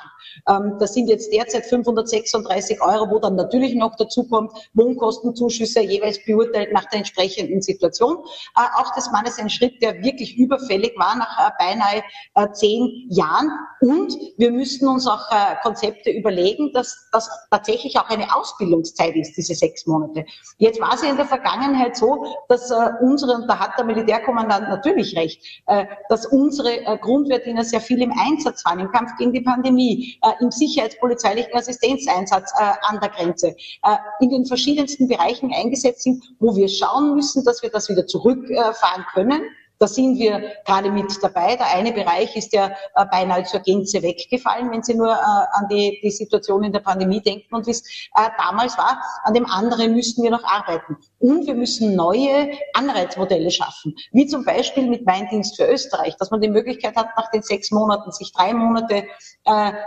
Ähm, das sind jetzt derzeit 536 Euro, wo dann natürlich noch dazu kommt Wohnkostenzuschüsse, jeweils beurteilt nach der entsprechenden Situation. Äh, auch das Mann ist ein Schritt, der wirklich überfällig war nach äh, beinahe äh, zehn Jahren. Und wir müssten uns auch Konzepte überlegen, dass das tatsächlich auch eine Ausbildungszeit ist, diese sechs Monate. Jetzt war es ja in der Vergangenheit so, dass unsere, und da hat der Militärkommandant natürlich recht, dass unsere Grundwehrdiener sehr viel im Einsatz waren, im Kampf gegen die Pandemie, im sicherheitspolizeilichen Assistenzeinsatz äh, an der Grenze, äh, in den verschiedensten Bereichen eingesetzt sind, wo wir schauen müssen, dass wir das wieder zurückfahren können da sind wir gerade mit dabei. Der eine Bereich ist ja äh, beinahe zur Gänze weggefallen, wenn Sie nur äh, an die, die Situation in der Pandemie denken und wie es äh, damals war. An dem anderen müssen wir noch arbeiten. Und wir müssen neue Anreizmodelle schaffen, wie zum Beispiel mit Weindienst für Österreich, dass man die Möglichkeit hat, nach den sechs Monaten sich drei Monate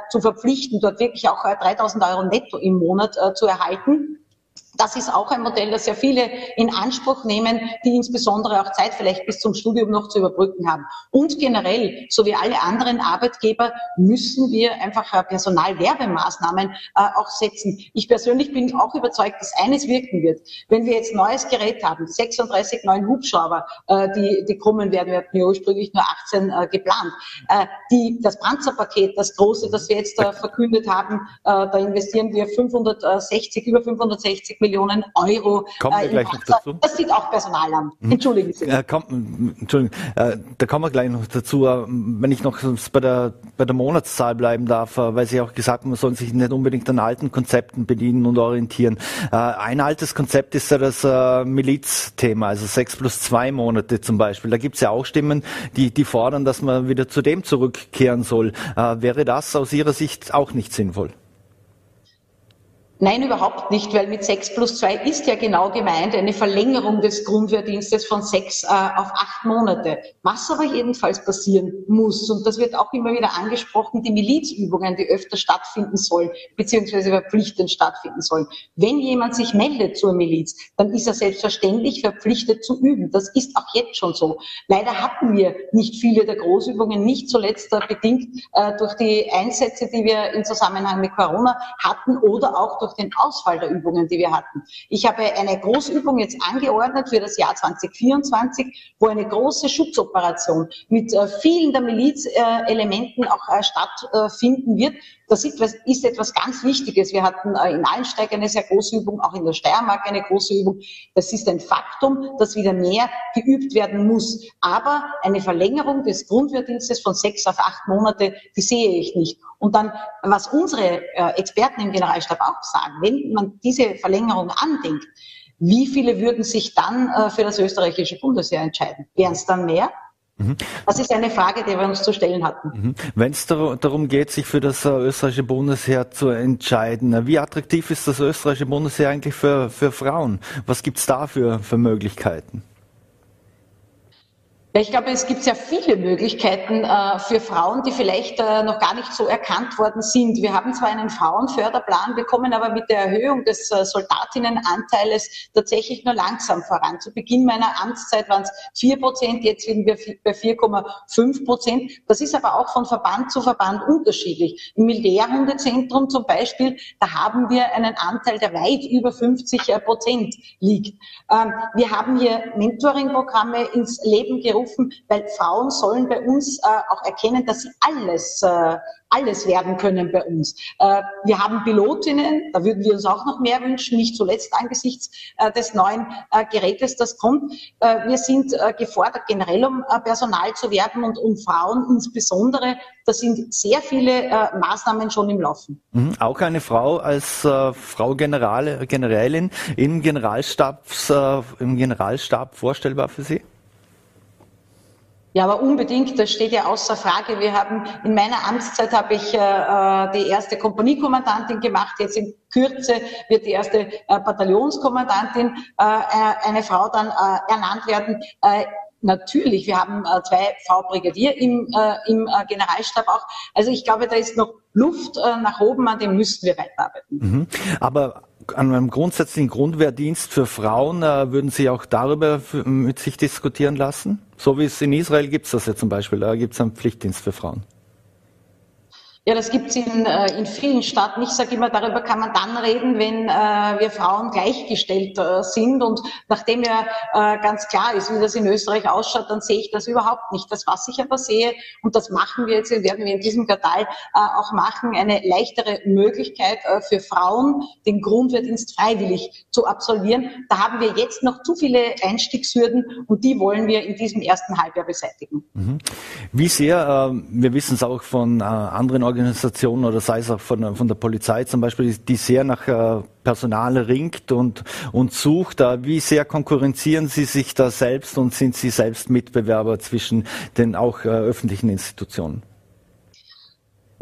zu verpflichten, dort wirklich auch äh, 3000 Euro netto im Monat zu erhalten das ist auch ein Modell, das sehr viele in Anspruch nehmen, die insbesondere auch Zeit vielleicht bis zum Studium noch zu überbrücken haben. Und generell, so wie alle anderen Arbeitgeber, müssen wir einfach äh, Personalwerbemaßnahmen äh, auch setzen. Ich persönlich bin auch überzeugt, dass eines wirken wird. Wenn wir jetzt neues Gerät haben, 36 neuen Hubschrauber, äh, die, die kommen werden, wir hatten ja ursprünglich nur 18 äh, geplant. Die, das Panzerpaket, das große, das wir jetzt verkündet haben, da investieren wir 560, über 560 Millionen Euro. Kommen wir äh, gleich noch dazu. Das sieht auch Personal an. Mhm. Entschuldigen Sie. Äh, komm, Entschuldigung, äh, da kommen wir gleich noch dazu. Äh, wenn ich noch bei der, bei der Monatszahl bleiben darf, äh, weil Sie auch gesagt haben, man soll sich nicht unbedingt an alten Konzepten bedienen und orientieren. Äh, ein altes Konzept ist ja das Milizthema, also sechs plus zwei Monate zum Beispiel. Da gibt es ja auch Stimmen, die, die fordern, dass man wieder zu dem zurückkehren soll. wäre das aus Ihrer Sicht auch nicht sinnvoll? Nein, überhaupt nicht, weil mit 6 plus 2 ist ja genau gemeint eine Verlängerung des Grundwehrdienstes von sechs äh, auf acht Monate. Was aber jedenfalls passieren muss, und das wird auch immer wieder angesprochen, die Milizübungen, die öfter stattfinden sollen, beziehungsweise verpflichtend stattfinden sollen. Wenn jemand sich meldet zur Miliz, dann ist er selbstverständlich verpflichtet zu üben. Das ist auch jetzt schon so. Leider hatten wir nicht viele der Großübungen, nicht zuletzt bedingt äh, durch die Einsätze, die wir im Zusammenhang mit Corona hatten oder auch durch durch den Ausfall der Übungen, die wir hatten. Ich habe eine Großübung jetzt angeordnet für das Jahr 2024, wo eine große Schutzoperation mit äh, vielen der Milizelementen auch äh, stattfinden wird. Das ist etwas ganz Wichtiges. Wir hatten äh, in Allensteig eine sehr große Übung, auch in der Steiermark eine große Übung. Das ist ein Faktum, dass wieder mehr geübt werden muss. Aber eine Verlängerung des Grundwehrdienstes von sechs auf acht Monate, die sehe ich nicht. Und dann, was unsere äh, Experten im Generalstab auch sagen, wenn man diese Verlängerung andenkt, wie viele würden sich dann äh, für das österreichische Bundesheer entscheiden? Wären es dann mehr? Mhm. Das ist eine Frage, die wir uns zu stellen hatten. Mhm. Wenn es darum geht, sich für das äh, österreichische Bundesheer zu entscheiden, wie attraktiv ist das österreichische Bundesheer eigentlich für, für Frauen? Was gibt es da für, für Möglichkeiten? Ich glaube, es gibt sehr viele Möglichkeiten äh, für Frauen, die vielleicht äh, noch gar nicht so erkannt worden sind. Wir haben zwar einen Frauenförderplan bekommen, aber mit der Erhöhung des äh, Soldatinnenanteiles tatsächlich nur langsam voran. Zu Beginn meiner Amtszeit waren es vier Prozent, jetzt sind wir bei 4,5 Prozent. Das ist aber auch von Verband zu Verband unterschiedlich. Im Militärhundezentrum zum Beispiel, da haben wir einen Anteil, der weit über 50 äh, Prozent liegt. Ähm, wir haben hier Mentoring-Programme ins Leben gerufen berufen, weil Frauen sollen bei uns äh, auch erkennen, dass sie alles, äh, alles werden können bei uns. Äh, wir haben Pilotinnen, da würden wir uns auch noch mehr wünschen, nicht zuletzt angesichts äh, des neuen äh, Gerätes, das kommt. Äh, wir sind gefordert, generell um Personal zu werben und um Frauen insbesondere. Da sind sehr viele Maßnahmen schon im Laufen. Mhm. Auch eine Frau als Frau General, Generälin im Generalstabs, äh, im Generalstab vorstellbar für Sie? Ja, aber unbedingt, das steht ja außer Frage. Wir haben in meiner Amtszeit habe ich äh, äh, die erste Kompaniekommandantin gemacht. Jetzt in Kürze wird die erste äh, Bataillonskommandantin äh, äh eine Frau dann äh, ernannt werden. Äh, natürlich, wir haben äh, zwei Frau Brigadier im, äh, im äh, Generalstab auch. Also ich glaube, da ist noch Luft äh, nach oben, an dem müssten wir weiterarbeiten. Mhm. Aber an einem grundsätzlichen Grundwehrdienst für Frauen äh, würden Sie auch darüber mit sich diskutieren lassen? So wie es in Israel gibt es das ja zum Beispiel, da gibt es einen Pflichtdienst für Frauen. Ja, das gibt's in, äh, in vielen Staaten. Ich sage immer, darüber kann man dann reden, wenn äh, wir Frauen gleichgestellt äh, sind. Und nachdem ja äh, ganz klar ist, wie das in Österreich ausschaut, dann sehe ich das überhaupt nicht. Das, was ich aber sehe, und das machen wir jetzt, werden wir in diesem Quartal äh, auch machen, eine leichtere Möglichkeit äh, für Frauen, den Grundwehrdienst freiwillig zu absolvieren. Da haben wir jetzt noch zu viele Einstiegshürden und die wollen wir in diesem ersten Halbjahr beseitigen. Mhm. Wie sehr, äh, wir wissen es auch von anderen Organisationen oder sei es auch von, von der Polizei zum Beispiel, die sehr nach äh, Personal ringt und, und sucht. Wie sehr konkurrenzieren Sie sich da selbst und sind Sie selbst Mitbewerber zwischen den auch äh, öffentlichen Institutionen?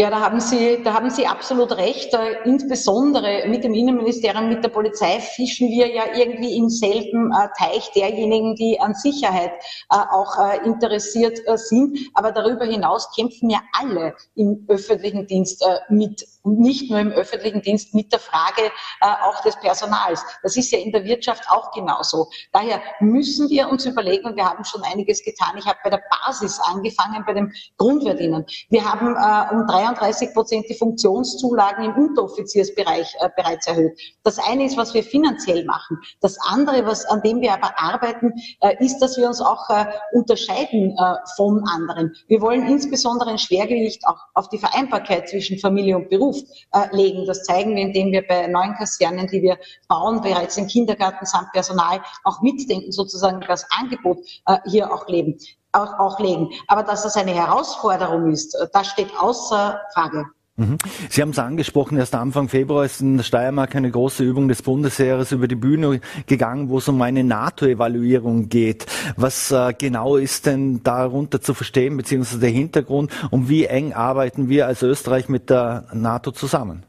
Ja, da haben Sie, da haben Sie absolut recht. Insbesondere mit dem Innenministerium, mit der Polizei fischen wir ja irgendwie im selben äh, Teich derjenigen, die an Sicherheit äh, auch äh, interessiert sind. Aber darüber hinaus kämpfen ja alle im öffentlichen Dienst mit und nicht nur im öffentlichen Dienst mit der Frage äh, auch des Personals. Das ist ja in der Wirtschaft auch genauso. Daher müssen wir uns überlegen, und wir haben schon einiges getan. Ich habe bei der Basis angefangen, bei dem Grundverdienen. Wir haben äh, um 33 Prozent die Funktionszulagen im Unteroffiziersbereich äh, bereits erhöht. Das eine ist, was wir finanziell machen. Das andere, was, an dem wir aber arbeiten, äh, ist, dass wir uns auch äh, unterscheiden äh, von anderen. Wir wollen insbesondere ein Schwergewicht auch auf die Vereinbarkeit zwischen Familie und Beruf äh, legen. Das zeigen wir, indem wir bei neuen Kasernen, die wir bauen, bereits im Kindergarten samt Personal auch mitdenken, sozusagen das Angebot äh, hier auch leben. Auch, auch legen. Aber dass das eine Herausforderung ist, äh, das steht außer Frage. Mhm. Sie haben es angesprochen, erst Anfang Februar ist in der Steiermark eine große Übung des Bundesheeres über die Bühne gegangen, wo es um eine NATO-Evaluierung geht. Was äh, genau ist denn darunter zu verstehen, beziehungsweise der Hintergrund und wie eng arbeiten wir als Österreich mit der NATO zusammen?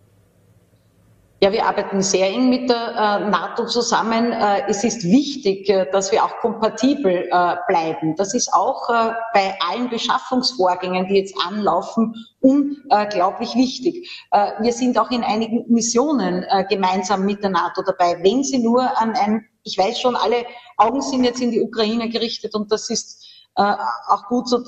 Ja, wir arbeiten sehr eng mit der äh, NATO zusammen. Äh, es ist wichtig, äh, dass wir auch kompatibel bleiben. Das ist auch bei allen Beschaffungsvorgängen, die jetzt anlaufen, unglaublich wichtig. Wir sind auch in einigen Missionen gemeinsam mit der NATO dabei. Wenn Sie nur an ein, ich weiß schon, alle Augen sind jetzt in die Ukraine gerichtet und das ist auch gut so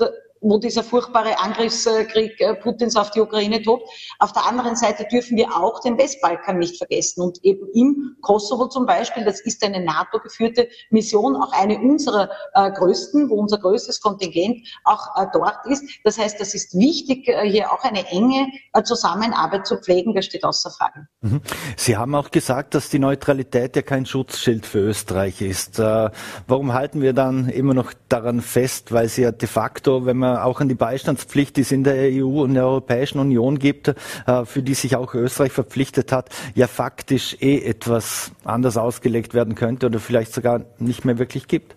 wo dieser furchtbare Angriffskrieg äh, Putins auf die Ukraine tobt. Auf der anderen Seite dürfen wir auch den Westbalkan nicht vergessen. Und eben im Kosovo zum Beispiel, das ist eine NATO-geführte Mission, auch eine unserer äh, größten, wo unser größtes Kontingent auch äh, dort ist. Das heißt, das ist wichtig, hier auch eine enge Zusammenarbeit zu pflegen. Das steht außer Frage. Mhm. Sie haben auch gesagt, dass die Neutralität ja kein Schutzschild für Österreich ist. Warum halten wir dann immer noch daran fest? Weil sie ja de facto, wenn man auch an die Beistandspflicht, die es in der EU und der Europäischen Union gibt, äh, für die sich auch Österreich verpflichtet hat, ja faktisch eh etwas anders ausgelegt werden könnte oder vielleicht sogar nicht mehr wirklich gibt.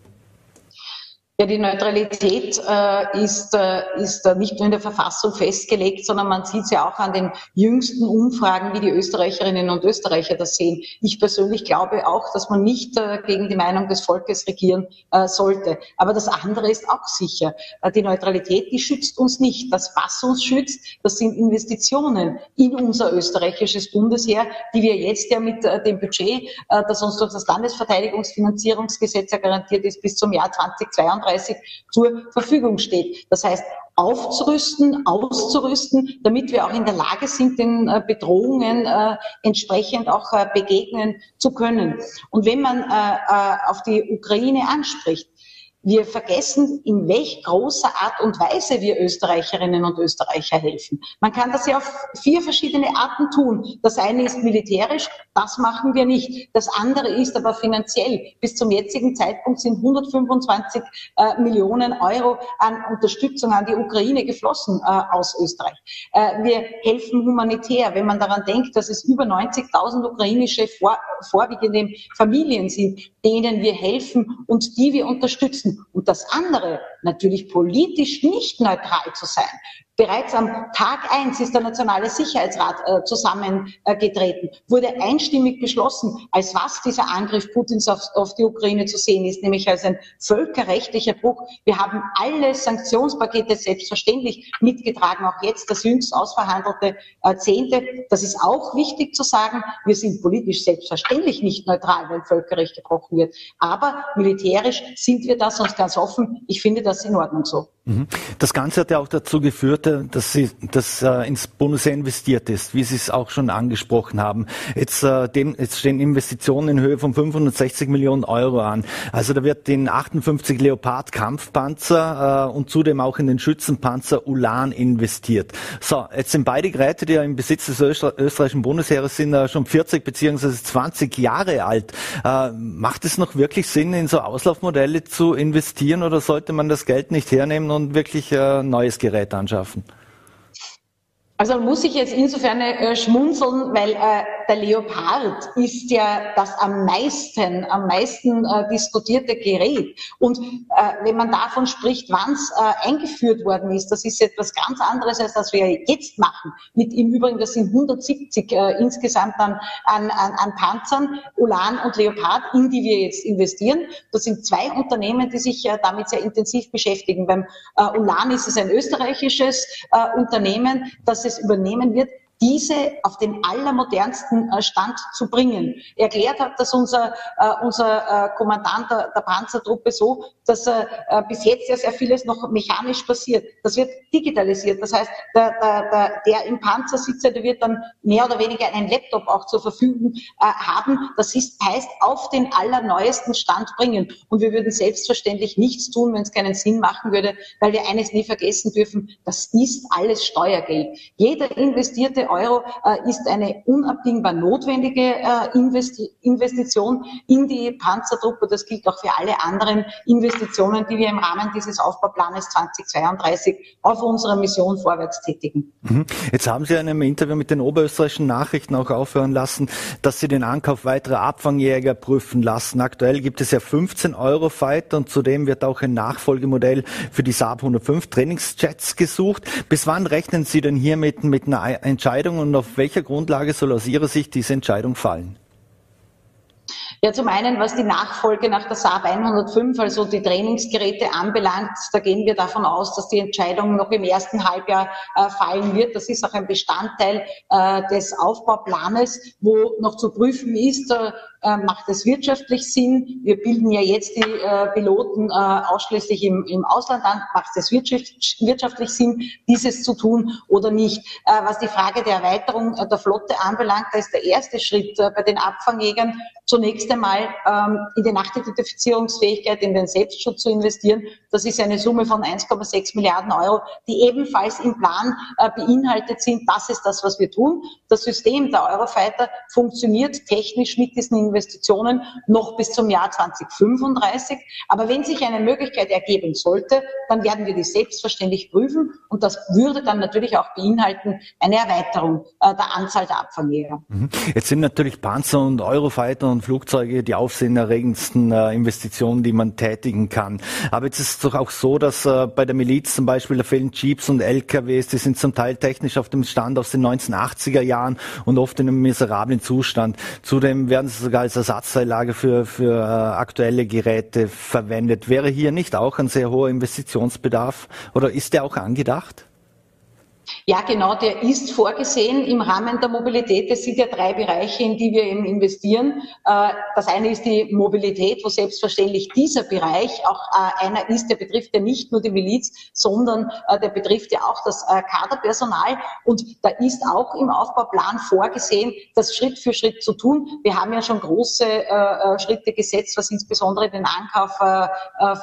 Ja, die Neutralität äh, ist, äh, ist äh, nicht nur in der Verfassung festgelegt, sondern man sieht es ja auch an den jüngsten Umfragen, wie die Österreicherinnen und Österreicher das sehen. Ich persönlich glaube auch, dass man nicht äh, gegen die Meinung des Volkes regieren äh, sollte. Aber das andere ist auch sicher. Äh, die Neutralität, die schützt uns nicht. Das, was uns schützt, das sind Investitionen in unser österreichisches Bundesheer, die wir jetzt ja mit dem Budget, das uns durch das Landesverteidigungsfinanzierungsgesetz ja garantiert ist, bis zum Jahr 2022 2030 zur Verfügung steht. Das heißt, aufzurüsten, auszurüsten, damit wir auch in der Lage sind, den äh, Bedrohungen äh, entsprechend auch äh, begegnen zu können. Und wenn man auf die Ukraine anspricht, wir vergessen, in welch großer Art und Weise wir Österreicherinnen und Österreicher helfen. Man kann das ja auf vier verschiedene Arten tun. Das eine ist militärisch, das machen wir nicht. Das andere ist aber finanziell. Bis zum jetzigen Zeitpunkt sind 125 äh, Millionen Euro an Unterstützung an die Ukraine geflossen äh, aus Österreich. Äh, wir helfen humanitär. Wenn man daran denkt, dass es über 90.000 ukrainische vor, vorwiegende Familien sind, denen wir helfen und die wir unterstützen. Und das andere, natürlich politisch nicht neutral zu sein. Bereits am Tag eins ist der Nationale Sicherheitsrat äh, zusammengetreten, äh, wurde einstimmig beschlossen, als was dieser Angriff Putins auf, auf, die Ukraine zu sehen ist, nämlich als ein völkerrechtlicher Bruch. Wir haben alle Sanktionspakete selbstverständlich mitgetragen, auch jetzt das jüngst ausverhandelte äh, Zehnte. Das ist auch wichtig zu sagen. Wir sind politisch selbstverständlich nicht neutral, wenn Völkerrecht gebrochen wird. Aber militärisch sind wir das uns ganz offen. Ich finde das in Ordnung so. Mhm. Das Ganze hat ja auch dazu geführt, äh, dass sie dass äh, ins Bundesheer investiert ist, wie Sie es auch schon angesprochen haben. Jetzt, äh, dem, jetzt stehen Investitionen in Höhe von 560 Millionen Euro an. Also da wird in 58 Leopard Kampfpanzer äh, und zudem auch in den Schützenpanzer Ulan investiert. So, jetzt sind beide Geräte, die ja im Besitz des Öster österreichischen Bundesheeres sind, äh, schon 40 beziehungsweise 20 Jahre alt. Äh, macht es noch wirklich Sinn, in so Auslaufmodelle zu investieren oder sollte man das Geld nicht hernehmen und wirklich äh, neues Gerät anschaffen? Also muss ich jetzt insofern äh, schmunzeln, weil äh, der Leopard ist ja das am meisten, am meisten äh, diskutierte Gerät. Und äh, wenn man davon spricht, wann es äh, eingeführt worden ist, das ist etwas ganz anderes, als das wir jetzt machen. Mit im Übrigen, das sind 170 äh, insgesamt an, an, an Panzern, Ulan und Leopard, in die wir jetzt investieren. Das sind zwei Unternehmen, die sich damit sehr intensiv beschäftigen. Beim Ulan ist es ein österreichisches Unternehmen, das es übernehmen wird, diese auf den allermodernsten äh, Stand zu bringen. Erklärt hat das unser, äh, unser äh, Kommandant der, Panzertruppe so, dass bis jetzt ja sehr vieles noch mechanisch passiert. Das wird digitalisiert. Das heißt, der, der, der, im Panzer sitzt, der wird dann mehr oder weniger einen Laptop auch zur Verfügung haben. Das heißt, auf den allerneuesten Stand bringen. Und wir würden selbstverständlich nichts tun, wenn es keinen Sinn machen würde, weil wir eines nie vergessen dürfen, das ist alles Steuergeld. Jeder investierte Euro äh, ist eine unabdingbar notwendige äh, Investi Investition in die Panzertruppe. Das gilt auch für alle anderen Investitionen, die wir im Rahmen dieses Aufbauplanes 2032 auf unserer Mission vorwärts tätigen. Mhm. Jetzt haben Sie in einem Interview mit den oberösterreichischen Nachrichten auch aufhören lassen, dass Sie den Ankauf weiterer Abfangjäger prüfen lassen. Aktuell gibt es ja 15 Eurofighter und zudem wird auch ein Nachfolgemodell für die Saab 105 Trainingsjets gesucht. Bis wann rechnen Sie denn hier mit, mit einer Entscheidung Entscheidung und auf welcher Grundlage soll aus Ihrer Sicht diese Entscheidung fallen? Ja, zum einen, was die Nachfolge nach der Saab 105, also die Trainingsgeräte anbelangt, da gehen wir davon aus, dass die Entscheidung noch im ersten Halbjahr äh, fallen wird. Das ist auch ein Bestandteil äh, des Aufbauplanes, wo noch zu prüfen ist, äh, äh, macht es wirtschaftlich Sinn? Wir bilden ja jetzt die äh, Piloten äh, ausschließlich im, im Ausland an. Macht es wirtschaftlich Sinn, dieses zu tun oder nicht? Äh, was die Frage der Erweiterung der Flotte anbelangt, da ist der erste Schritt äh, bei den Abfangjägern zunächst einmal ähm, in die Nachidentifizierungsfähigkeit, in den Selbstschutz zu investieren. Das ist eine Summe von 1,6 Milliarden Euro, die ebenfalls im Plan äh, beinhaltet sind. Das ist das, was wir tun. Das System der Eurofighter funktioniert technisch mit diesen Investitionen noch bis zum Jahr 2035. Aber wenn sich eine Möglichkeit ergeben sollte, dann werden wir die selbstverständlich prüfen und das würde dann natürlich auch beinhalten eine Erweiterung äh, der Anzahl der Abfangjäger. Mhm. Jetzt sind natürlich Panzer und Eurofighter und Flugzeuge die aufsehenerregendsten äh, Investitionen, die man tätigen kann. Aber jetzt ist es doch auch so, dass äh, bei der Miliz zum Beispiel, da fehlen Jeeps und LKWs, die sind zum Teil technisch auf dem Stand aus den 1980er Jahren und oft in einem miserablen Zustand. Zudem werden sie sogar als Ersatzteillager für, für äh, aktuelle Geräte verwendet. Wäre hier nicht auch ein sehr hoher Investitionsbedarf oder ist der auch angedacht? Ja, genau, der ist vorgesehen im Rahmen der Mobilität. Es sind ja drei Bereiche, in die wir eben investieren. Äh, das eine ist die Mobilität, wo selbstverständlich dieser Bereich auch äh, einer ist, der betrifft ja nicht nur die Miliz, sondern äh, der betrifft ja auch das Kaderpersonal. Und da ist auch im Aufbauplan vorgesehen, das Schritt für Schritt zu tun. Wir haben ja schon große Schritte gesetzt, was insbesondere den Ankauf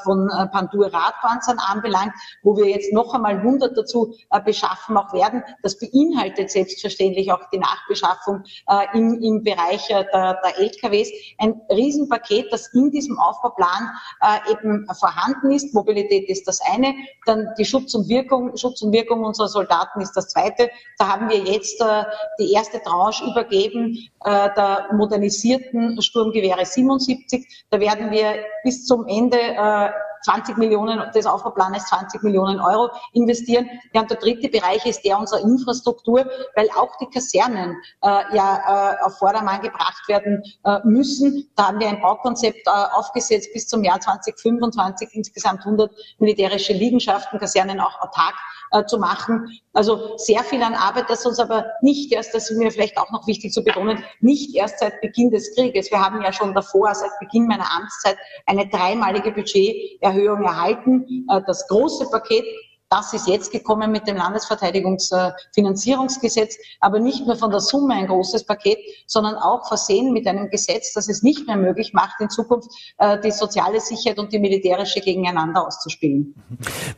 von Pandur Radpanzern anbelangt, wo wir jetzt noch einmal 100 dazu beschaffen Beschaffen werden. Das beinhaltet selbstverständlich auch die Nachbeschaffung äh, im, im Bereich äh, der, der LKWs. Ein Riesenpaket, das in diesem Aufbauplan äh, eben vorhanden ist. Mobilität ist das eine. Dann die Schutz und Wirkung, Schutz und Wirkung unserer Soldaten ist das zweite. Da haben wir jetzt äh, die erste Tranche übergeben äh, der modernisierten Sturmgewehre 77. Da werden wir bis zum Ende äh, 20 Millionen des Aufbauplanes 20 Millionen Euro investieren. Ja, und der dritte Bereich ist der unserer Infrastruktur, weil auch die Kasernen äh, ja äh, auf Vordermann gebracht werden äh, müssen. Da haben wir ein Baukonzept äh, aufgesetzt bis zum Jahr 2025 insgesamt 100 militärische Liegenschaften, Kasernen auch autark äh, zu machen. Also sehr viel an Arbeit, das uns aber nicht erst, das ist mir vielleicht auch noch wichtig zu betonen, nicht erst seit Beginn des Krieges. Wir haben ja schon davor, seit Beginn meiner Amtszeit, eine dreimalige Budgeterhöhung erhalten. Äh, das große Paket das ist jetzt gekommen mit dem Landesverteidigungsfinanzierungsgesetz, aber nicht nur von der Summe ein großes Paket, sondern auch versehen mit einem Gesetz, das es nicht mehr möglich macht, in Zukunft äh, die soziale Sicherheit und die militärische gegeneinander auszuspielen.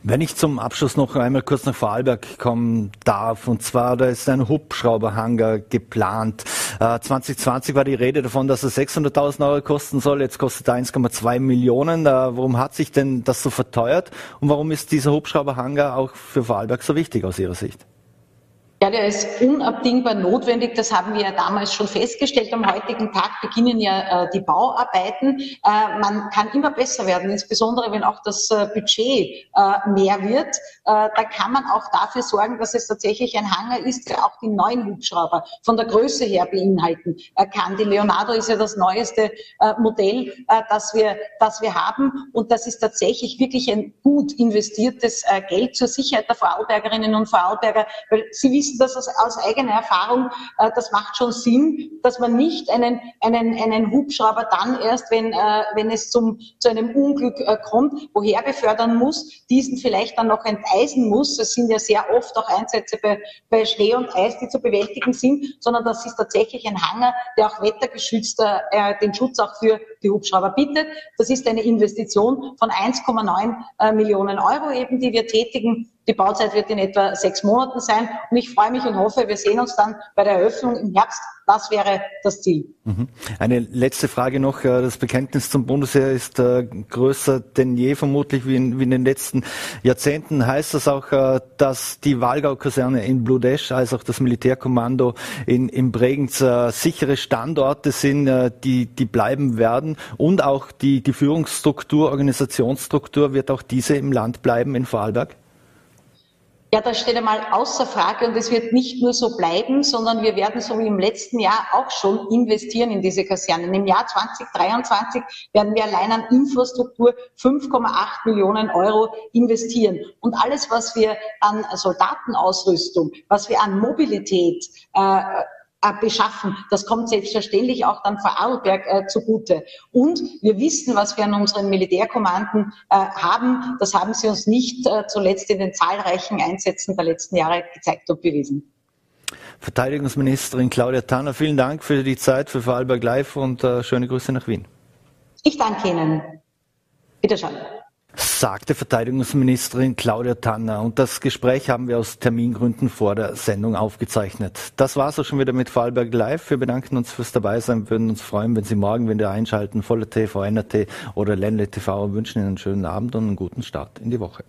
Wenn ich zum Abschluss noch einmal kurz nach Vorarlberg kommen darf, und zwar da ist ein Hubschrauberhanger geplant. 2020 äh, war die Rede davon, dass er 600.000 Euro kosten soll. Jetzt kostet er 1,2 Millionen. Äh, warum hat sich denn das so verteuert? Und warum ist dieser Auch für Vorarlberg so wichtig aus Ihrer Sicht? Ja, der ist unabdingbar notwendig. Das haben wir ja damals schon festgestellt. Am heutigen Tag beginnen ja äh, die Bauarbeiten. Äh, man kann immer besser werden, insbesondere wenn auch das äh, Budget äh, mehr wird. Äh, da kann man auch dafür sorgen, dass es tatsächlich ein Hangar ist, der auch die neuen Hubschrauber von der Größe her beinhalten kann. Die Leonardo ist ja das neueste äh, Modell, das wir, das wir haben. Und das ist tatsächlich wirklich ein gut investiertes Geld zur Sicherheit der Vorarlbergerinnen und Vorarlberger, weil sie wissen, wissen das aus, aus eigener Erfahrung, äh, das macht schon Sinn, dass man nicht einen, einen, einen Hubschrauber dann erst, wenn, äh, wenn es zum, zu einem Unglück äh, kommt, woher befördern muss, diesen vielleicht dann noch enteisen muss. Es sind ja sehr oft auch Einsätze bei, bei Schnee und Eis, die zu bewältigen sind, sondern das ist tatsächlich ein Hangar, der auch wettergeschützter äh, den Schutz auch für die Hubschrauber bietet. Das ist eine Investition von 1,9 äh, Millionen Euro eben, die wir tätigen die Bauzeit wird in etwa sechs Monaten sein. Und ich freue mich und hoffe, wir sehen uns dann bei der Eröffnung im Herbst. Das wäre das Ziel. Mhm. Eine letzte Frage noch. Äh, das Bekenntnis zum Bundesheer ist äh, größer denn je, vermutlich wie in, wie in den letzten Jahrzehnten. Heißt das auch, äh, dass die Walgau-Kaserne in Bludesch als auch das Militärkommando in, in Bregenz sichere Standorte sind, die, die bleiben werden? Und auch die, die Führungsstruktur, Organisationsstruktur, wird auch diese im Land bleiben in Vorarlberg? Ja, das steht einmal außer Frage und es wird nicht nur so bleiben, sondern wir werden so wie im letzten Jahr auch schon investieren in diese Kasernen. Im Jahr 2023 werden wir allein an Infrastruktur 5,8 Millionen Euro investieren. Und alles, was wir an Soldatenausrüstung, was wir an Mobilität, äh, beschaffen. Das kommt selbstverständlich auch dann Vorarlberg äh, zugute. Und wir wissen, was wir an unseren Militärkommanden äh, haben. Das haben sie uns nicht äh, zuletzt in den zahlreichen Einsätzen der letzten Jahre gezeigt und bewiesen. Verteidigungsministerin Claudia Tanner, vielen Dank für die Zeit für Vorarlberg Live und äh, schöne Grüße nach Wien. Ich danke Ihnen. Wiederschauen sagte Verteidigungsministerin Claudia Tanner. Und das Gespräch haben wir aus Termingründen vor der Sendung aufgezeichnet. Das war's auch schon wieder mit Vorarlberg Live. Wir bedanken uns fürs Dabeisein, würden uns freuen, wenn Sie morgen wieder einschalten, Voller TV, NRT oder Ländle TV und wünschen Ihnen einen schönen Abend und einen guten Start in die Woche.